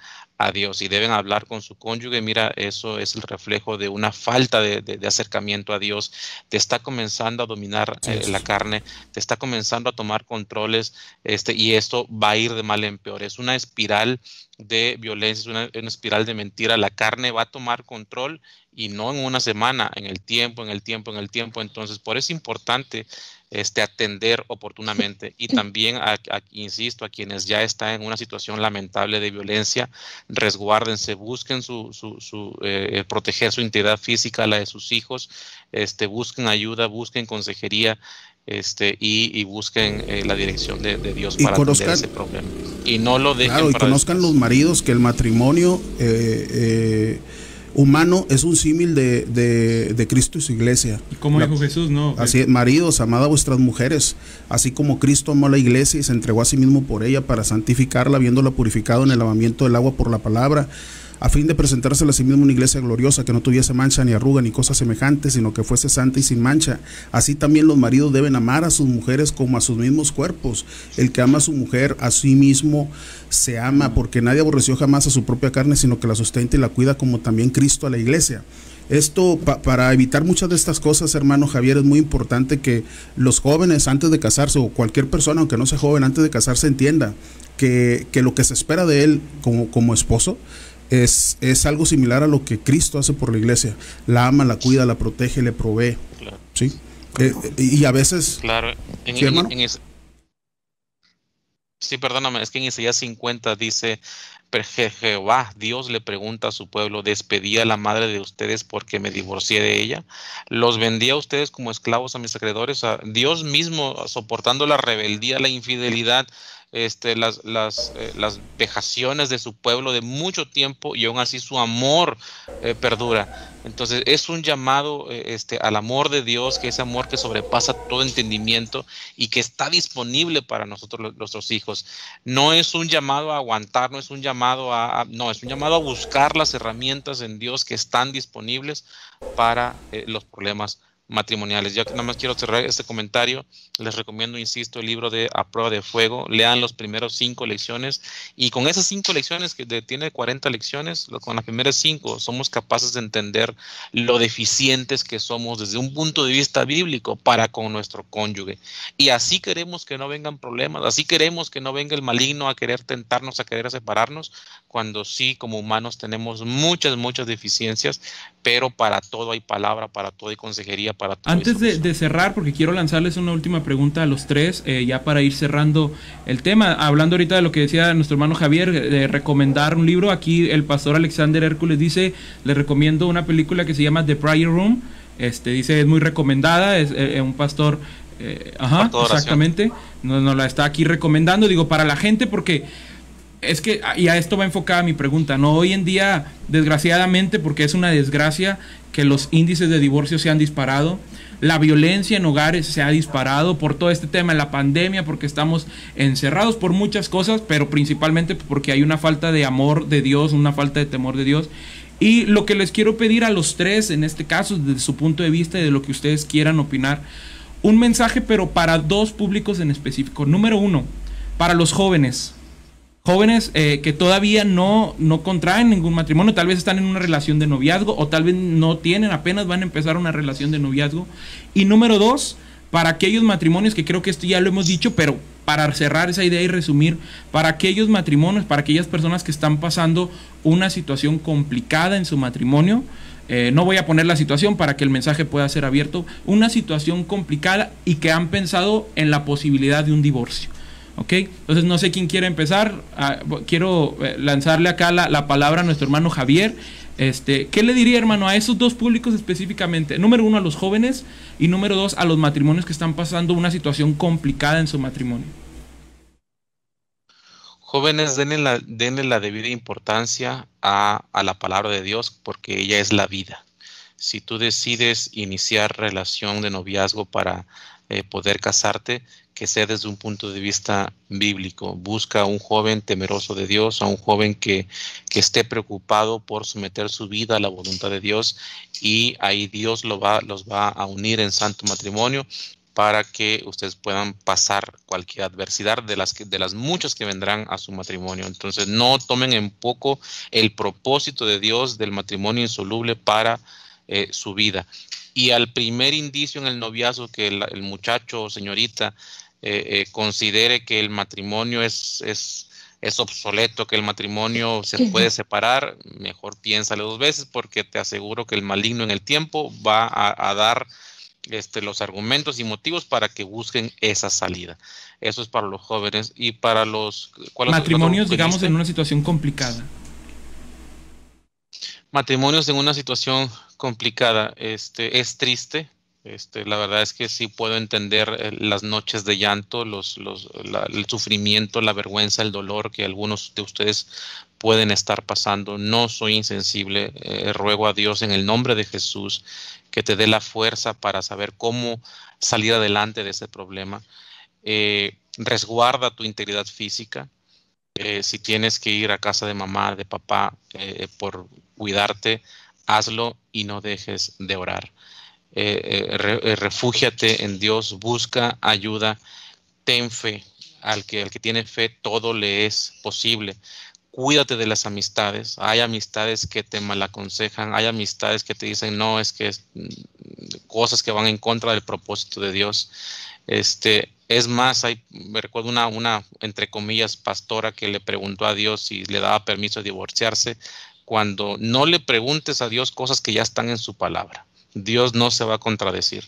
a Dios y deben hablar con su cónyuge. Mira, eso es el reflejo de una falta de, acercamiento a Dios. Te está comenzando a dominar eh, la carne, te está comenzando a tomar controles este, y esto va a ir de mal en peor. Es una espiral de violencia, es una, una espiral de mentira. La carne va a tomar control y no en una semana, en el tiempo, en el tiempo, en el tiempo. Entonces, por eso es importante este, atender oportunamente y también, insisto, a quienes ya están en una situación lamentable de violencia, resguárdense, busquen su, su, eh, proteger su integridad física, la de sus hijos, este, busquen ayuda, busquen consejería este, y, busquen eh, la dirección de, Dios para atender ese problema. Y no lo dejen claro, y conozcan los maridos que el matrimonio eh, humano es un símil de, de, Cristo y su iglesia. Como dijo Jesús, ¿no? Así es, maridos, amad a vuestras mujeres, así como Cristo amó a la iglesia y se entregó a sí mismo por ella para santificarla, habiéndola purificado en el lavamiento del agua por la palabra a fin de presentársela a sí mismo una iglesia gloriosa que no tuviese mancha ni arruga ni cosas semejantes, sino que fuese santa y sin mancha. Así también los maridos deben amar a sus mujeres como a sus mismos cuerpos. El que ama a su mujer a sí mismo se ama, porque nadie aborreció jamás a su propia carne, sino que la sustenta y la cuida como también Cristo a la iglesia. Esto, para evitar muchas de estas cosas, hermano Javier, es muy importante que los jóvenes antes de casarse, o cualquier persona, aunque no sea joven, antes de casarse, entienda que, que lo que se espera de él como, como esposo es, es, algo similar a lo que Cristo hace por la iglesia. La ama, la cuida, la protege, le provee. ¿sí? Eh, y a veces... Claro, en, ¿sí, sí, perdóname, es que en Isaías 50 dice, Jehová, Dios le pregunta a su pueblo, despedí a la madre de ustedes porque me divorcié de ella, los vendí a ustedes como esclavos a mis acreedores, a Dios mismo soportando la rebeldía, la infidelidad, este, las, las, eh, las vejaciones de su pueblo de mucho tiempo y aún así su amor eh, perdura. Entonces es un llamado eh, este, al amor de Dios, que es amor que sobrepasa todo entendimiento y que está disponible para nosotros nuestros hijos. No es un llamado a aguantar, no es un llamado a, no, es un llamado a buscar las herramientas en Dios que están disponibles para los problemas matrimoniales. Ya que nada más quiero cerrar este comentario, les recomiendo, insisto, el libro de A Prueba de Fuego. Lean los primeros cinco lecciones y con esas cinco lecciones, que tiene 40 lecciones, con las primeras cinco somos capaces de entender lo deficientes que somos desde un punto de vista bíblico para con nuestro cónyuge. Y así queremos que no vengan problemas, así queremos que no venga el maligno a querer tentarnos, a querer separarnos, cuando sí, como humanos, tenemos muchas, muchas deficiencias, pero para todo hay palabra, para todo hay consejería para Antes de, cerrar, porque quiero lanzarles una última pregunta a los tres, eh, ya para ir cerrando el tema, hablando ahorita de lo que decía nuestro hermano Javier, de recomendar un libro, aquí el pastor Alexander Hércules dice, le recomiendo una película que se llama The Prayer Room, este dice es muy recomendada, es eh, un pastor, eh, ajá, exactamente, nos, nos la está aquí recomendando, digo, para la gente porque es que, ah, y a esto va enfocada mi pregunta, ¿no? Hoy en día, desgraciadamente, porque es una desgracia que los índices de divorcio se han disparado, la violencia en hogares se ha disparado por todo este tema de la pandemia, porque estamos encerrados por muchas cosas, pero principalmente porque hay una falta de amor de Dios, una falta de temor de Dios. Y lo que les quiero pedir a los tres, en este caso, desde su punto de vista y de lo que ustedes quieran opinar, un mensaje, pero para dos públicos en específico. Número uno, para los jóvenes. Jóvenes eh, que todavía no, no contraen ningún matrimonio, tal vez están en una relación de noviazgo o tal vez no tienen, apenas van a empezar una relación de noviazgo. Y número dos, para aquellos matrimonios, que creo que esto ya lo hemos dicho, pero para cerrar esa idea y resumir, para aquellos matrimonios, para aquellas personas que están pasando una situación complicada en su matrimonio, eh, no voy a poner la situación para que el mensaje pueda ser abierto, una situación complicada y que han pensado en la posibilidad de un divorcio. ¿Ok? Entonces no sé quién quiere empezar. Ah, quiero eh, lanzarle acá la, palabra a nuestro hermano Javier. Este, ¿Qué le diría, hermano, a esos dos públicos específicamente? Número uno, a los jóvenes y número dos, a los matrimonios que están pasando una situación complicada en su matrimonio. Jóvenes, denle la, denle la debida importancia a, a la palabra de Dios porque ella es la vida. Si tú decides iniciar relación de noviazgo para eh, poder casarte, que sea desde un punto de vista bíblico. Busca a un joven temeroso de Dios, a un joven que, que, esté preocupado por someter su vida a la voluntad de Dios y ahí Dios los va a unir en santo matrimonio para que ustedes puedan pasar cualquier adversidad de las, que, de las muchas que vendrán a su matrimonio. Entonces no tomen en poco el propósito de Dios del matrimonio insoluble para eh, su vida. Y al primer indicio en el noviazgo que el, muchacho o señorita eh, eh, considere que el matrimonio es, es, es, obsoleto, que el matrimonio se puede separar, mejor piénsale dos veces porque te aseguro que el maligno en el tiempo va a, dar este, los argumentos y motivos para que busquen esa salida. Eso es para los jóvenes y para los... Matrimonios, digamos, en una situación complicada matrimonios en una situación complicada. Este, es triste. Este, la verdad es que sí puedo entender eh, las noches de llanto, los, los, el sufrimiento, la vergüenza, el dolor que algunos de ustedes pueden estar pasando. No soy insensible. Eh, ruego a Dios en el nombre de Jesús que te dé la fuerza para saber cómo salir adelante de ese problema. Eh, resguarda tu integridad física. si tienes que ir a casa de mamá, de papá, por cuidarte, hazlo y no dejes de orar. Eh, eh, refúgiate en Dios, busca ayuda, ten fe. Al que, al que tiene fe, todo le es posible. Cuídate de las amistades. Hay amistades que te malaconsejan, hay amistades que te dicen, no, es que es, mm, cosas que van en contra del propósito de Dios. Este, es más, hay, me recuerdo una, una, entre comillas, pastora que le preguntó a Dios si le daba permiso de divorciarse cuando no le preguntes a Dios cosas que ya están en su palabra. Dios no se va a contradecir.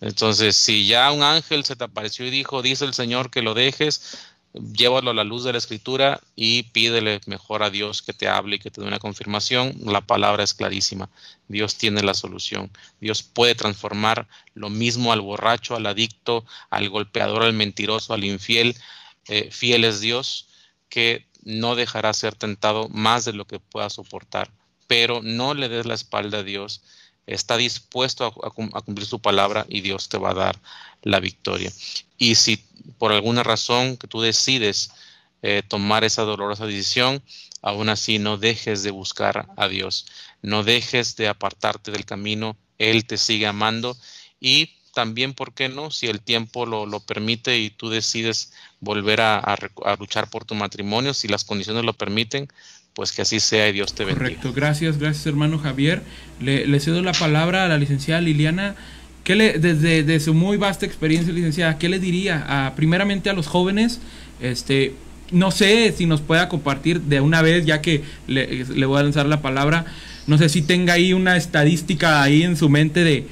Entonces, si ya un ángel se te apareció y dijo, dice el Señor que lo dejes, llévalo a la luz de la escritura y pídele mejor a Dios que te hable y que te dé una confirmación. La palabra es clarísima. Dios tiene la solución. Dios puede transformar lo mismo al borracho, al adicto, al golpeador, al mentiroso, al infiel. Eh, fiel es Dios que no dejará ser tentado más de lo que pueda soportar, pero no le des la espalda a Dios. Está dispuesto a, cumplir su palabra y Dios te va a dar la victoria. Y si por alguna razón que tú decides eh, tomar esa dolorosa decisión, aún así no dejes de buscar a Dios, no dejes de apartarte del camino, Él te sigue amando y también, ¿por qué no? Si el tiempo lo, permite y tú decides volver a, luchar por tu matrimonio, si las condiciones lo permiten, pues que así sea y Dios te bendiga. Correcto, gracias, gracias hermano Javier. Le, cedo la palabra a la licenciada Liliana. ¿Qué le, desde su muy vasta experiencia, licenciada, qué le diría a, primeramente a los jóvenes? Este, no sé si nos pueda compartir de una vez, ya que le, le voy a lanzar la palabra, no sé si tenga ahí una estadística ahí en su mente de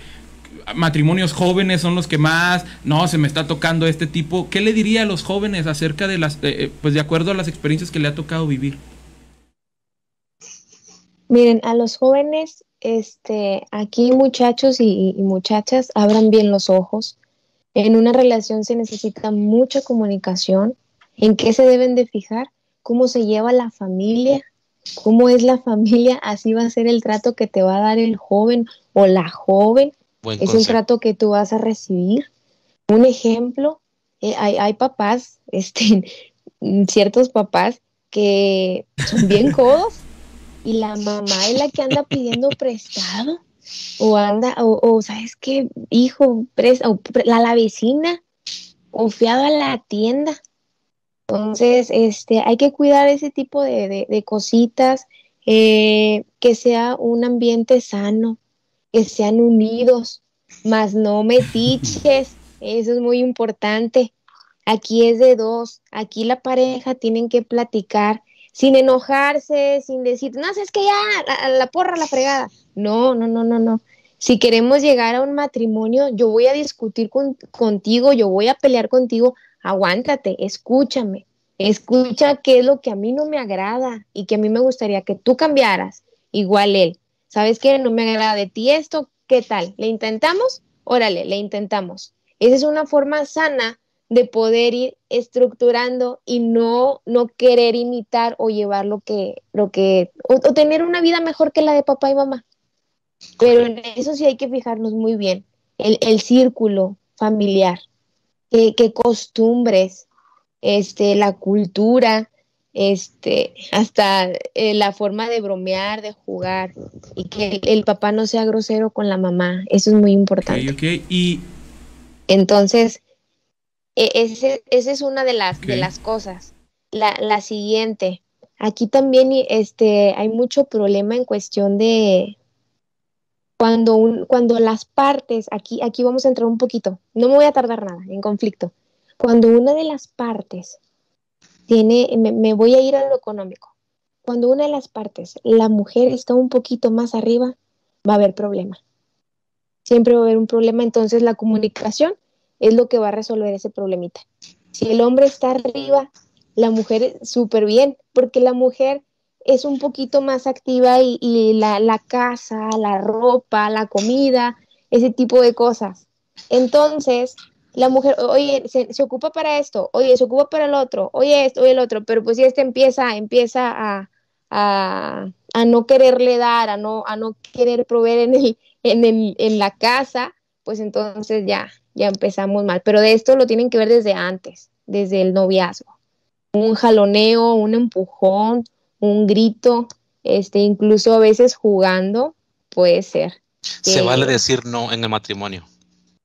matrimonios jóvenes son los que más, no, se me está tocando este tipo. ¿Qué le diría a los jóvenes acerca de las, eh, pues de acuerdo a las experiencias que le ha tocado vivir? Miren, a los jóvenes, este, aquí muchachos y, y muchachas, abran bien los ojos. En una relación se necesita mucha comunicación. ¿En qué se deben de fijar? cómo se lleva la familia, cómo es la familia, así va a ser el trato que te va a dar el joven o la joven, es un trato que tú vas a recibir. Un ejemplo, eh, hay, hay, papás, este, ciertos papás que son bien codos y la mamá es la que anda pidiendo prestado o anda, o, sabes qué, hijo, presta, o, la, la vecina, o fiado a la tienda. Entonces, este, hay que cuidar ese tipo de, cositas, eh, que sea un ambiente sano, que sean unidos, más no metiches, eso es muy importante. Aquí es de dos, aquí la pareja tienen que platicar sin enojarse, sin decir, no, es que ya, la, porra, la fregada. No, no, no, no, no. Si queremos llegar a un matrimonio, yo voy a discutir contigo, yo voy a pelear contigo, aguántate, escúchame, escucha qué es lo que a mí no me agrada y que a mí me gustaría que tú cambiaras, igual él. ¿Sabes qué? No me agrada de ti esto, ¿qué tal? ¿Le intentamos? Órale, le intentamos. Esa es una forma sana de poder ir estructurando y no, no querer imitar o llevar lo que, lo que, o, tener una vida mejor que la de papá y mamá. Pero en eso sí hay que fijarnos muy bien, el, el círculo familiar, qué, costumbres, este, la cultura, este, hasta eh, la forma de bromear, de jugar, y que el, papá no sea grosero con la mamá, eso es muy importante. Okay, Y entonces, esa es una de las, de las cosas. La, la, siguiente, aquí también este, hay mucho problema en cuestión de cuando, un, cuando las partes, aquí, aquí vamos a entrar un poquito, no me voy a tardar nada en conflicto, cuando una de las partes tiene, me, me voy a ir a lo económico, cuando una de las partes, la mujer está un poquito más arriba, va a haber problema. Siempre va a haber un problema, entonces la comunicación es lo que va a resolver ese problemita. Si el hombre está arriba, la mujer súper bien, porque la mujer es un poquito más activa y, la, casa, la ropa, la comida, ese tipo de cosas. Entonces, la mujer, oye, se, ocupa para esto, oye, se ocupa para el otro, oye esto, oye el otro, pero pues si este empieza, empieza a, a, a, no quererle dar, a no, a no querer proveer en, el, en, el, en la casa, pues entonces ya, ya empezamos mal. Pero de esto lo tienen que ver desde antes, desde el noviazgo. Un jaloneo, un empujón, un grito, este, incluso a veces jugando, puede ser. Se vale decir no en el matrimonio.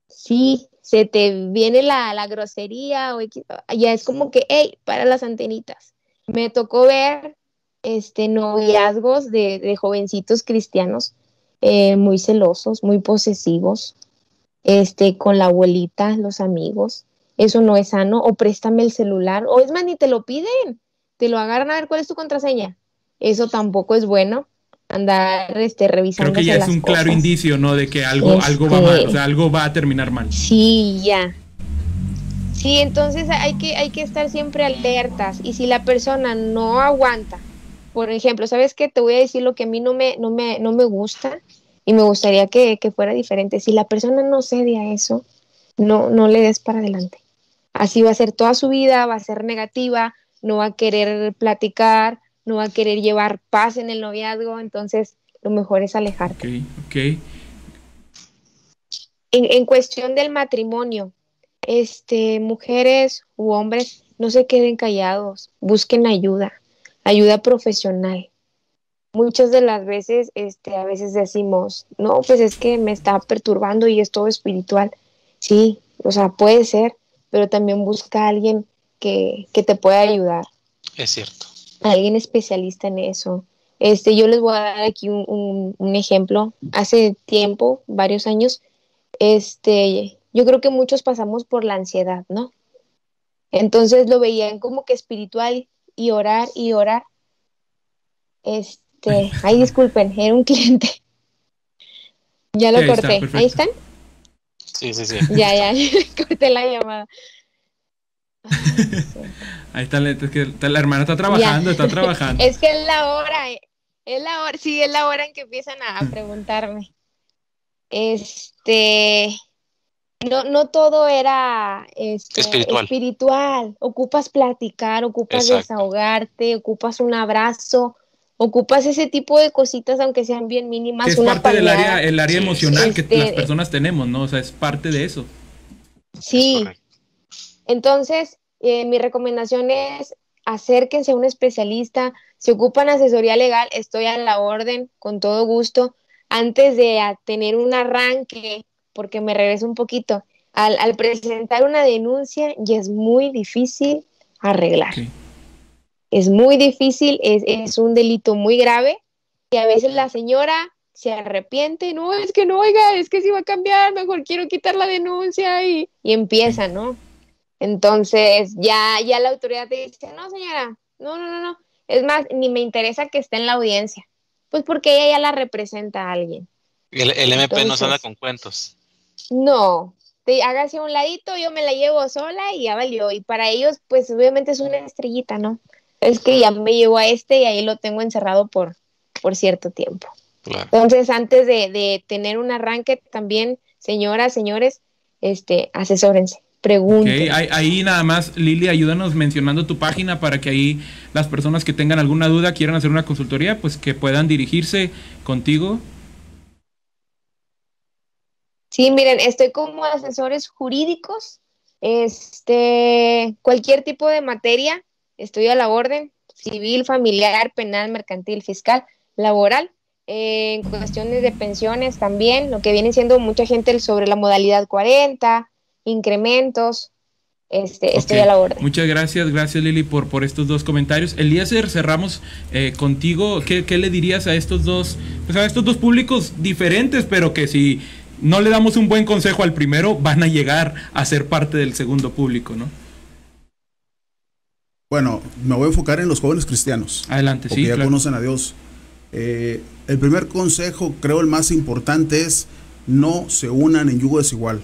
Sí, se te viene la, la grosería o ya es como que, hey, para las antenitas. Me tocó ver este noviazgos de, de jovencitos cristianos eh, muy celosos, muy posesivos, este, con la abuelita, los amigos. Eso no es sano. O préstame el celular. O es más, ni te lo piden. Te lo agarran a ver cuál es tu contraseña. Eso tampoco es bueno. Andar este, revisando. Creo que ya es un claro indicio, ¿no? De que algo, algo va mal, o sea, algo va a terminar mal. Sí, ya. Sí, entonces hay que, hay que estar siempre alertas. Y si la persona no aguanta, por ejemplo, ¿sabes qué? Te voy a decir lo que a mí no me, no me, no me gusta y me gustaría que, fuera diferente. Si la persona no cede a eso, no, no le des para adelante. Así va a ser toda su vida, va a ser negativa, no va a querer platicar, no va a querer llevar paz en el noviazgo, entonces lo mejor es alejarte. Ok, En, en cuestión del matrimonio, este, mujeres u hombres, no se queden callados, busquen ayuda, ayuda profesional muchas de las veces, este, a veces decimos, no, pues es que me está perturbando y es todo espiritual. Sí, o sea, puede ser, pero también busca a alguien que, te pueda ayudar. Es cierto. Alguien especialista en eso. Este, yo les voy a dar aquí un, un, ejemplo. Hace tiempo, varios años, este, yo creo que muchos pasamos por la ansiedad, ¿no? Entonces lo veían como que espiritual y orar y orar. Este, este, ay, disculpen, era un cliente. Ya lo corté. ¿Ahí están? Sí, sí, sí. Ya, ya, corté la llamada. Ahí está, es que la hermana está trabajando, está trabajando. Es que es la hora, eh, es la hora, sí, es la hora en que empiezan a preguntarme. Este, no, no todo era este, Espiritual. espiritual. Ocupas platicar, ocupas Exacto. desahogarte, ocupas un abrazo, ocupas ese tipo de cositas, aunque sean bien mínimas. Es una parte del área, el área emocional que este- las personas tenemos, ¿no? O sea, es parte de eso. Sí, entonces eh, mi recomendación es acérquense a un especialista. Si ocupan asesoría legal, estoy a la orden, con todo gusto. Antes de a- tener un arranque, porque me regreso un poquito, al, al presentar una denuncia ya es muy difícil arreglar. Sí. Es muy difícil, es, es un delito muy grave y a veces la señora se arrepiente, no, es que no, oiga, es que si va a cambiar, mejor quiero quitar la denuncia y, y empieza, ¿no? Entonces ya, ya la autoridad te dice, no, señora, no, no, no, no. Es más, ni me interesa que esté en la audiencia, pues porque ella ya la representa a alguien. El, el MP no Entonces- se anda con cuentos. No, te hágase a un ladito, yo me la llevo sola y ya valió. Y para ellos, pues obviamente es una estrellita, ¿no? Es que ya me llevo a este y ahí lo tengo encerrado por, por cierto tiempo. Claro. Entonces, antes de, de tener un arranque, también, señoras, señores, este, asesórense, pregunten. ahí, ahí nada más, Lili, ayúdanos mencionando tu página para que ahí las personas que tengan alguna duda, quieran hacer una consultoría, pues que puedan dirigirse contigo. Sí, miren, estoy como asesores jurídicos, este, cualquier tipo de materia, estoy a la orden, civil, familiar, penal, mercantil, fiscal, laboral, eh, en cuestiones de pensiones también, lo que viene siendo mucha gente sobre la modalidad 40, incrementos, este, estoy a la orden. Muchas gracias, gracias Lili por, por estos dos comentarios. Eliezer, cerramos eh, contigo. ¿Qué, qué le dirías a estos dos, pues a estos dos públicos diferentes, pero que si no le damos un buen consejo al primero, van a llegar a ser parte del segundo público, ¿no? Bueno, me voy a enfocar en los jóvenes cristianos. Adelante, porque sí, ya claro. conocen a Dios. Eh, el primer consejo, creo el más importante, es no se unan en yugo desigual.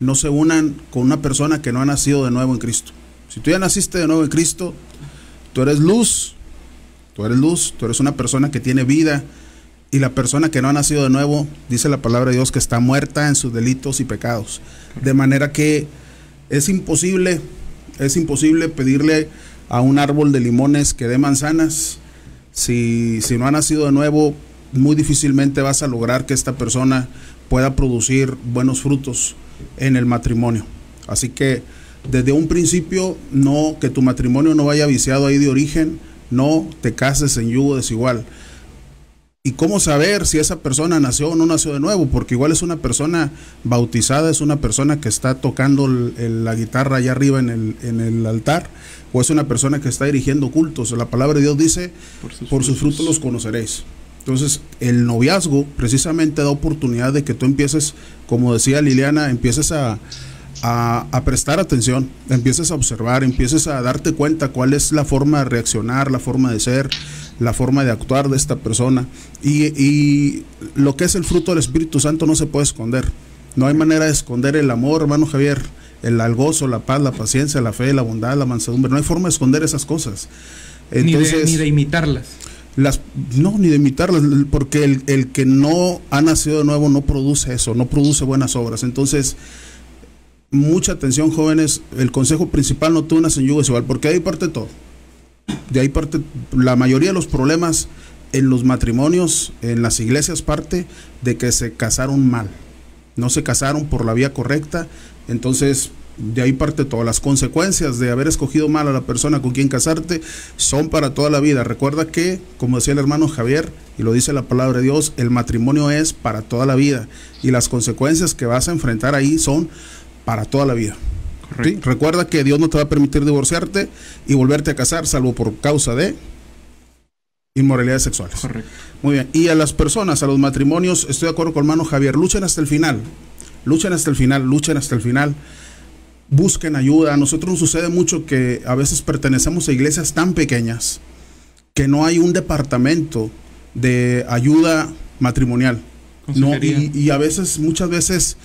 No se unan con una persona que no ha nacido de nuevo en Cristo. Si tú ya naciste de nuevo en Cristo, tú eres luz, tú eres luz, tú eres una persona que tiene vida. Y la persona que no ha nacido de nuevo, dice la palabra de Dios, que está muerta en sus delitos y pecados. De manera que es imposible, es imposible pedirle a un árbol de limones que dé manzanas. Si, si no ha nacido de nuevo, muy difícilmente vas a lograr que esta persona pueda producir buenos frutos en el matrimonio. Así que desde un principio, no que tu matrimonio no vaya viciado ahí de origen, no te cases en yugo desigual. ¿Y cómo saber si esa persona nació o no nació de nuevo? Porque igual es una persona bautizada, es una persona que está tocando el- el- la guitarra allá arriba en el, en el altar, o es una persona que está dirigiendo cultos. La palabra de Dios dice, por sus, frutos los conoceréis. Entonces, el noviazgo precisamente da oportunidad de que tú empieces, como decía Liliana, empieces a, a, a prestar atención, empieces a observar, empieces a darte cuenta cuál es la forma de reaccionar, la forma de ser, la forma de actuar de esta persona. Y, y lo que es el fruto del Espíritu Santo no se puede esconder. No hay manera de esconder el amor, hermano Javier, el, el gozo, la paz, la paciencia, la fe, la bondad, la mansedumbre. No hay forma de esconder esas cosas. ni, de, ni de imitarlas. Las, no, ni de imitarlas, porque el, el, que no ha nacido de nuevo no produce eso, no produce buenas obras. Entonces, mucha atención, jóvenes. El consejo principal no te unas en yugo desigual, porque ahí parte todo. De ahí parte la mayoría de los problemas en los matrimonios, en las iglesias, parte de que se casaron mal. No se casaron por la vía correcta. Entonces, de ahí parte todas las consecuencias de haber escogido mal a la persona con quien casarte son para toda la vida. Recuerda que, como decía el hermano Javier, y lo dice la palabra de Dios, el matrimonio es para toda la vida y las consecuencias que vas a enfrentar ahí son para toda la vida. ¿Sí? Recuerda que Dios no te va a permitir divorciarte y volverte a casar, salvo por causa de inmoralidades sexuales. Correcto. Muy bien. Y a las personas, a los matrimonios, estoy de acuerdo con el hermano Javier, luchen hasta el final. Luchen hasta el final, luchen hasta el final busquen ayuda. A nosotros nos sucede mucho que a veces pertenecemos a iglesias tan pequeñas que no hay un departamento de ayuda matrimonial. No, y, y, a veces, muchas veces,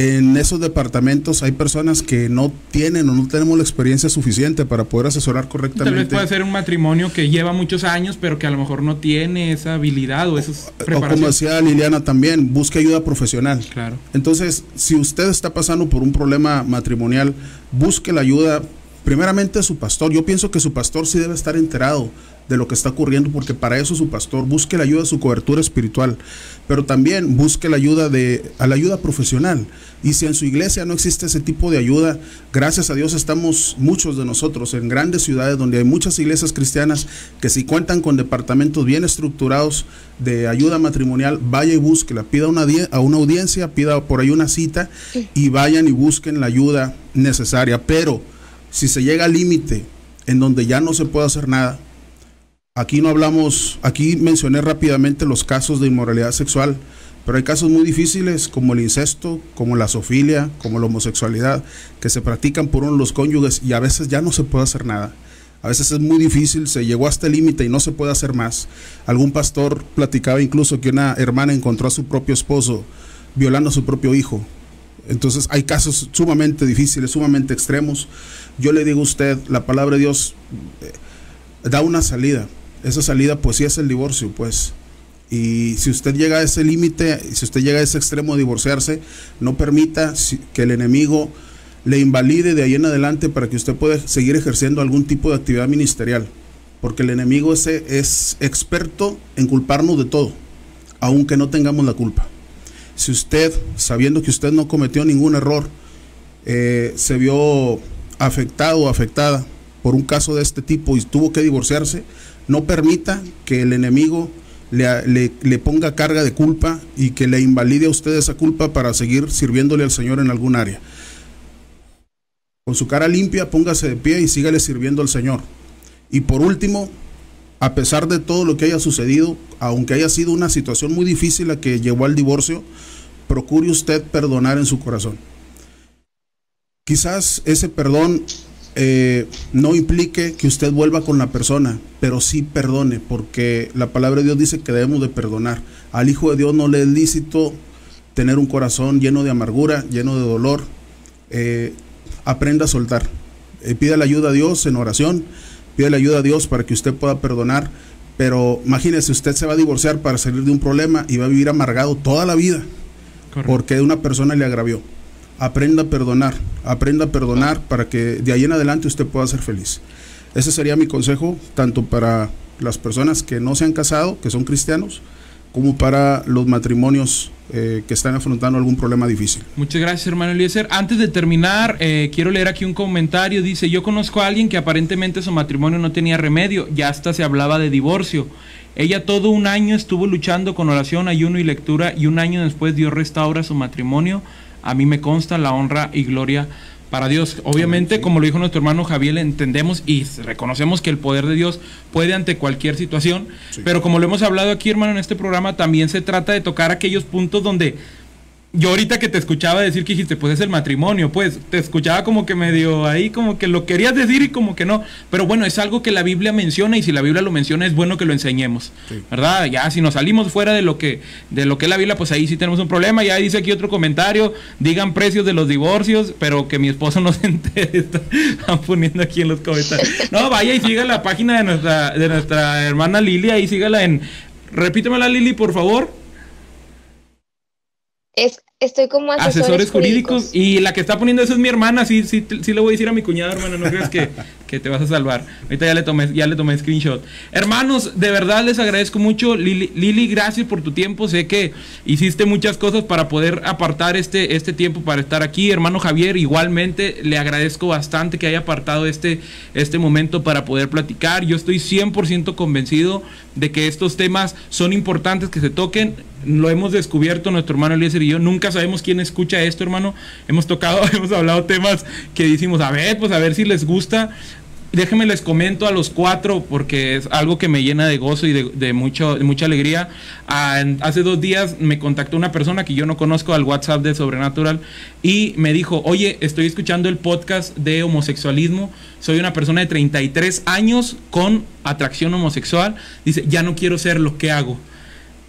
en esos departamentos hay personas que no tienen o no tenemos la experiencia suficiente para poder asesorar correctamente. Tal vez puede ser un matrimonio que lleva muchos años, pero que a lo mejor no tiene esa habilidad o esas O como decía Liliana también, busque ayuda profesional. Claro. Entonces, si usted está pasando por un problema matrimonial, busque la ayuda primeramente su pastor. Yo pienso que su pastor sí debe estar enterado de lo que está ocurriendo, porque para eso su pastor busque la ayuda de su cobertura espiritual, pero también busque la ayuda de a la ayuda profesional. Y si en su iglesia no existe ese tipo de ayuda, gracias a Dios estamos muchos de nosotros en grandes ciudades donde hay muchas iglesias cristianas que si cuentan con departamentos bien estructurados de ayuda matrimonial, vaya y búsquela, pida una a una audiencia, pida por ahí una cita y vayan y busquen la ayuda necesaria, pero si se llega al límite en donde ya no se puede hacer nada, Aquí no hablamos, aquí mencioné rápidamente los casos de inmoralidad sexual, pero hay casos muy difíciles como el incesto, como la sofilia, como la homosexualidad, que se practican por uno de los cónyuges y a veces ya no se puede hacer nada. A veces es muy difícil, se llegó hasta el límite y no se puede hacer más. Algún pastor platicaba incluso que una hermana encontró a su propio esposo violando a su propio hijo. Entonces hay casos sumamente difíciles, sumamente extremos. Yo le digo a usted, la palabra de Dios eh, da una salida esa salida pues sí es el divorcio, pues. Y si usted llega a ese límite, si usted llega a ese extremo de divorciarse, no permita que el enemigo le invalide de ahí en adelante para que usted pueda seguir ejerciendo algún tipo de actividad ministerial. Porque el enemigo ese es experto en culparnos de todo, aunque no tengamos la culpa. Si usted, sabiendo que usted no cometió ningún error, eh, se vio afectado o afectada por un caso de este tipo y tuvo que divorciarse, no permita que el enemigo le, le, ponga carga de culpa y que le invalide a usted esa culpa para seguir sirviéndole al Señor en algún área. Con su cara limpia, póngase de pie y sígale sirviendo al Señor. Y por último, a pesar de todo lo que haya sucedido, aunque haya sido una situación muy difícil la que llevó al divorcio, procure usted perdonar en su corazón. Quizás ese perdón eh, no implique que usted vuelva con la persona, pero sí perdone, porque la palabra de Dios dice que debemos de perdonar. Al Hijo de Dios no le es lícito tener un corazón lleno de amargura, lleno de dolor. Eh, aprenda a soltar. Eh, pida la ayuda a Dios en oración, pida la ayuda a Dios para que usted pueda perdonar. Pero imagínese, usted se va a divorciar para salir de un problema y va a vivir amargado toda la vida porque una persona le agravió aprenda a perdonar, aprenda a perdonar para que de ahí en adelante usted pueda ser feliz. Ese sería mi consejo, tanto para las personas que no se han casado, que son cristianos, como para los matrimonios eh, que están afrontando algún problema difícil. Muchas gracias, hermano Eliezer. Antes de terminar, eh, quiero leer aquí un comentario. Dice, yo conozco a alguien que aparentemente su matrimonio no tenía remedio, ya hasta se hablaba de divorcio. Ella todo un año estuvo luchando con oración, ayuno y lectura y un año después Dios restaura su matrimonio a mí me consta la honra y gloria para Dios. Obviamente, como lo dijo nuestro hermano Javier, entendemos y reconocemos que el poder de Dios puede ante cualquier situación, pero como lo hemos hablado aquí, hermano, en este programa, también se trata de tocar aquellos puntos donde yo ahorita que te escuchaba decir que dijiste, pues es el matrimonio, pues te escuchaba como que medio ahí, como que lo querías decir y como que no. Pero bueno, es algo que la Biblia menciona y si la Biblia lo menciona es bueno que lo enseñemos, ¿verdad? Ya si nos salimos fuera de lo que de lo que es la Biblia, pues ahí sí tenemos un problema. Ya dice aquí otro comentario, digan precios de los divorcios, pero que mi esposo no se entere, están poniendo aquí en los comentarios. No, vaya y siga la página de nuestra de nuestra hermana Lili, ahí sígala en Repítemela Lili, por favor. Es, estoy como asesores, jurídicos. Y la que está poniendo eso es mi hermana. Sí, sí, sí le voy a decir a mi cuñada, hermana. No creas que, que te vas a salvar. Ahorita ya le tomé, ya le tomé screenshot. Hermanos, de verdad les agradezco mucho. Lili, Lili, gracias por tu tiempo. Sé que hiciste muchas cosas para poder apartar este, este tiempo para estar aquí. Hermano Javier, igualmente le agradezco bastante que haya apartado este, este momento para poder platicar. Yo estoy 100% convencido de que estos temas son importantes que se toquen. Lo hemos descubierto nuestro hermano Eliezer y yo. Nunca sabemos quién escucha esto, hermano. Hemos tocado, hemos hablado temas que decimos, a ver, pues a ver si les gusta déjenme les comento a los cuatro porque es algo que me llena de gozo y de, mucho, mucha alegría. Ah, hace dos días me contactó una persona que yo no conozco al WhatsApp de Sobrenatural y me dijo, oye, estoy escuchando el podcast de homosexualismo, soy una persona de 33 años con atracción homosexual, dice, ya no quiero ser lo que hago.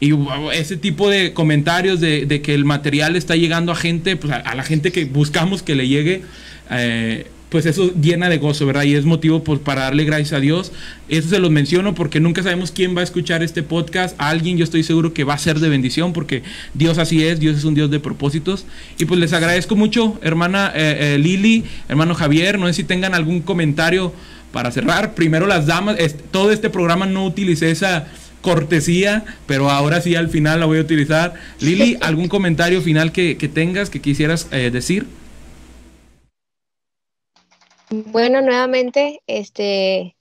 Y ese tipo de comentarios de, que el material está llegando a gente, pues a, la gente que buscamos que le llegue, eh, pues eso llena de gozo, ¿verdad? Y es motivo pues, para darle gracias a Dios. Eso se los menciono porque nunca sabemos quién va a escuchar este podcast. alguien yo estoy seguro que va a ser de bendición porque Dios así es, Dios es un Dios de propósitos. Y pues les agradezco mucho, hermana eh, eh, Lili, hermano Javier, no sé si tengan algún comentario para cerrar. Primero las damas, todo este programa no utilicé esa cortesía, pero ahora sí al final la voy a utilizar. Lili, ¿algún comentario final que, tengas, que quisieras eh, decir? Bueno, nuevamente, este,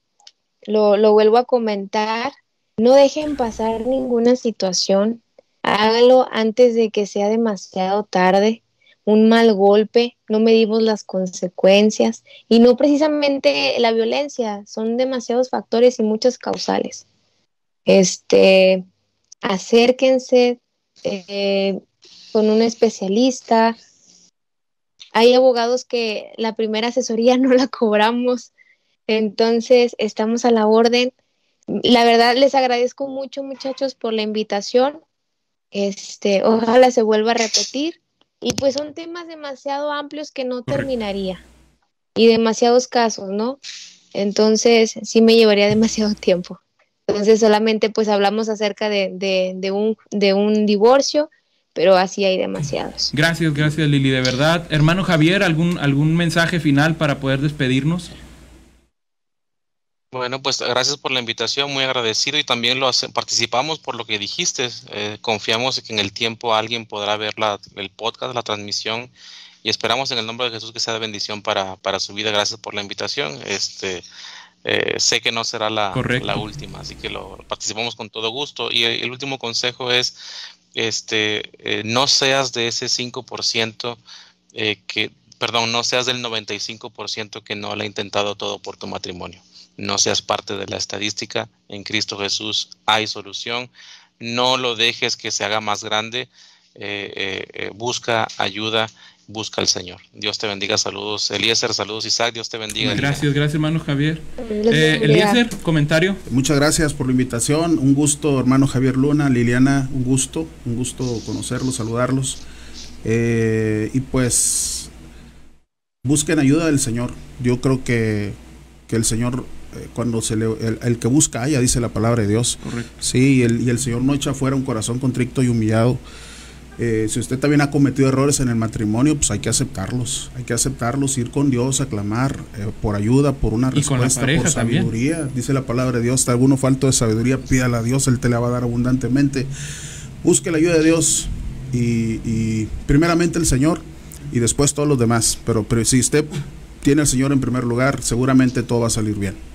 lo, lo vuelvo a comentar. No dejen pasar ninguna situación. Háganlo antes de que sea demasiado tarde. Un mal golpe, no medimos las consecuencias y no precisamente la violencia, son demasiados factores y muchas causales. Este, acérquense eh, con un especialista, hay abogados que la primera asesoría no la cobramos, entonces estamos a la orden. La verdad les agradezco mucho muchachos por la invitación. Este, ojalá se vuelva a repetir. Y pues son temas demasiado amplios que no terminaría. Y demasiados casos, ¿no? Entonces sí me llevaría demasiado tiempo. Entonces solamente pues hablamos acerca de, de, un, de un divorcio pero así hay demasiados. Gracias, gracias Lili, de verdad. Hermano Javier, ¿algún, algún mensaje final para poder despedirnos? Bueno, pues gracias por la invitación, muy agradecido y también lo participamos por lo que dijiste. Eh, confiamos que en el tiempo alguien podrá ver la, el podcast, la transmisión y esperamos en el nombre de Jesús que sea de bendición para, para su vida. Gracias por la invitación. Este, eh, sé que no será la, la, última, así que lo participamos con todo gusto. Y el último consejo es este, eh, no seas de ese 5% eh, que, perdón, no seas del 95% que no le ha intentado todo por tu matrimonio. No seas parte de la estadística. En Cristo Jesús hay solución. No lo dejes que se haga más grande. Eh, busca ayuda busca al Señor. Dios te bendiga, saludos Eliezer, saludos Isaac, Dios te bendiga. Gracias, gracias hermano Javier. Eh, Eliezer, comentario. Muchas gracias por la invitación, un gusto hermano Javier Luna, Liliana, un gusto, un gusto conocerlos, saludarlos. Eh, y pues busquen ayuda del Señor. Yo creo que, que el Señor eh, cuando se le, el, que busca haya, dice la palabra de Dios. Correcto. Sí, y el, y el Señor no echa fuera un corazón contrito y humillado. Eh, si usted también ha cometido errores en el matrimonio, pues hay que aceptarlos, hay que aceptarlos, ir con Dios, a clamar eh, por ayuda, por una respuesta, por sabiduría. Dice la palabra de Dios, si alguno falto de sabiduría, pídala a Dios, Él te la va a dar abundantemente. Busque la ayuda de Dios y, primeramente el Señor y después todos los demás. Pero, pero si usted tiene al Señor en primer lugar, seguramente todo va a salir bien.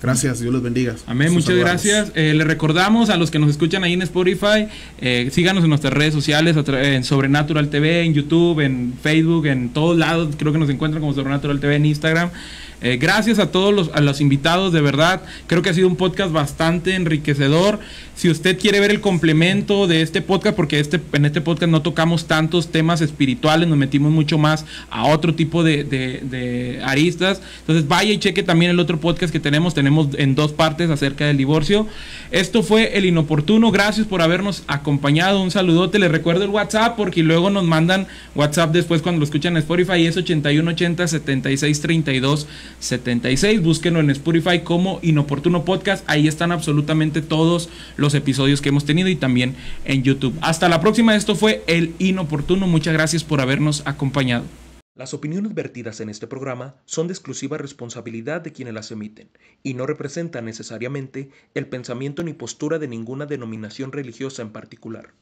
Gracias, Dios los bendiga. Amén, muchas gracias. Eh, le recordamos a los que nos escuchan ahí en Spotify, eh, síganos en nuestras redes sociales, en Sobrenatural TV, en YouTube, en Facebook, en todos lados. Creo que nos encuentran como Sobrenatural TV en Instagram. Eh, gracias a todos los, a los invitados, de verdad. Creo que ha sido un podcast bastante enriquecedor. Si usted quiere ver el complemento de este podcast, porque este, en este podcast no tocamos tantos temas espirituales, nos metimos mucho más a otro tipo de, de, aristas. Entonces vaya y cheque también el otro podcast que tenemos. Tenemos en dos partes acerca del divorcio. Esto fue El Inoportuno. Gracias por habernos acompañado. Un saludote. Les recuerdo el WhatsApp porque luego nos mandan WhatsApp después cuando lo escuchan en Spotify. Es 8180 7632 76. Búsquenlo en Spotify como Inoportuno Podcast. Ahí están absolutamente todos los episodios que hemos tenido y también en YouTube. Hasta la próxima, esto fue El Inoportuno. Muchas gracias por habernos acompañado. Las opiniones vertidas en este programa son de exclusiva responsabilidad de quienes las emiten y no representan necesariamente el pensamiento ni postura de ninguna denominación religiosa en particular.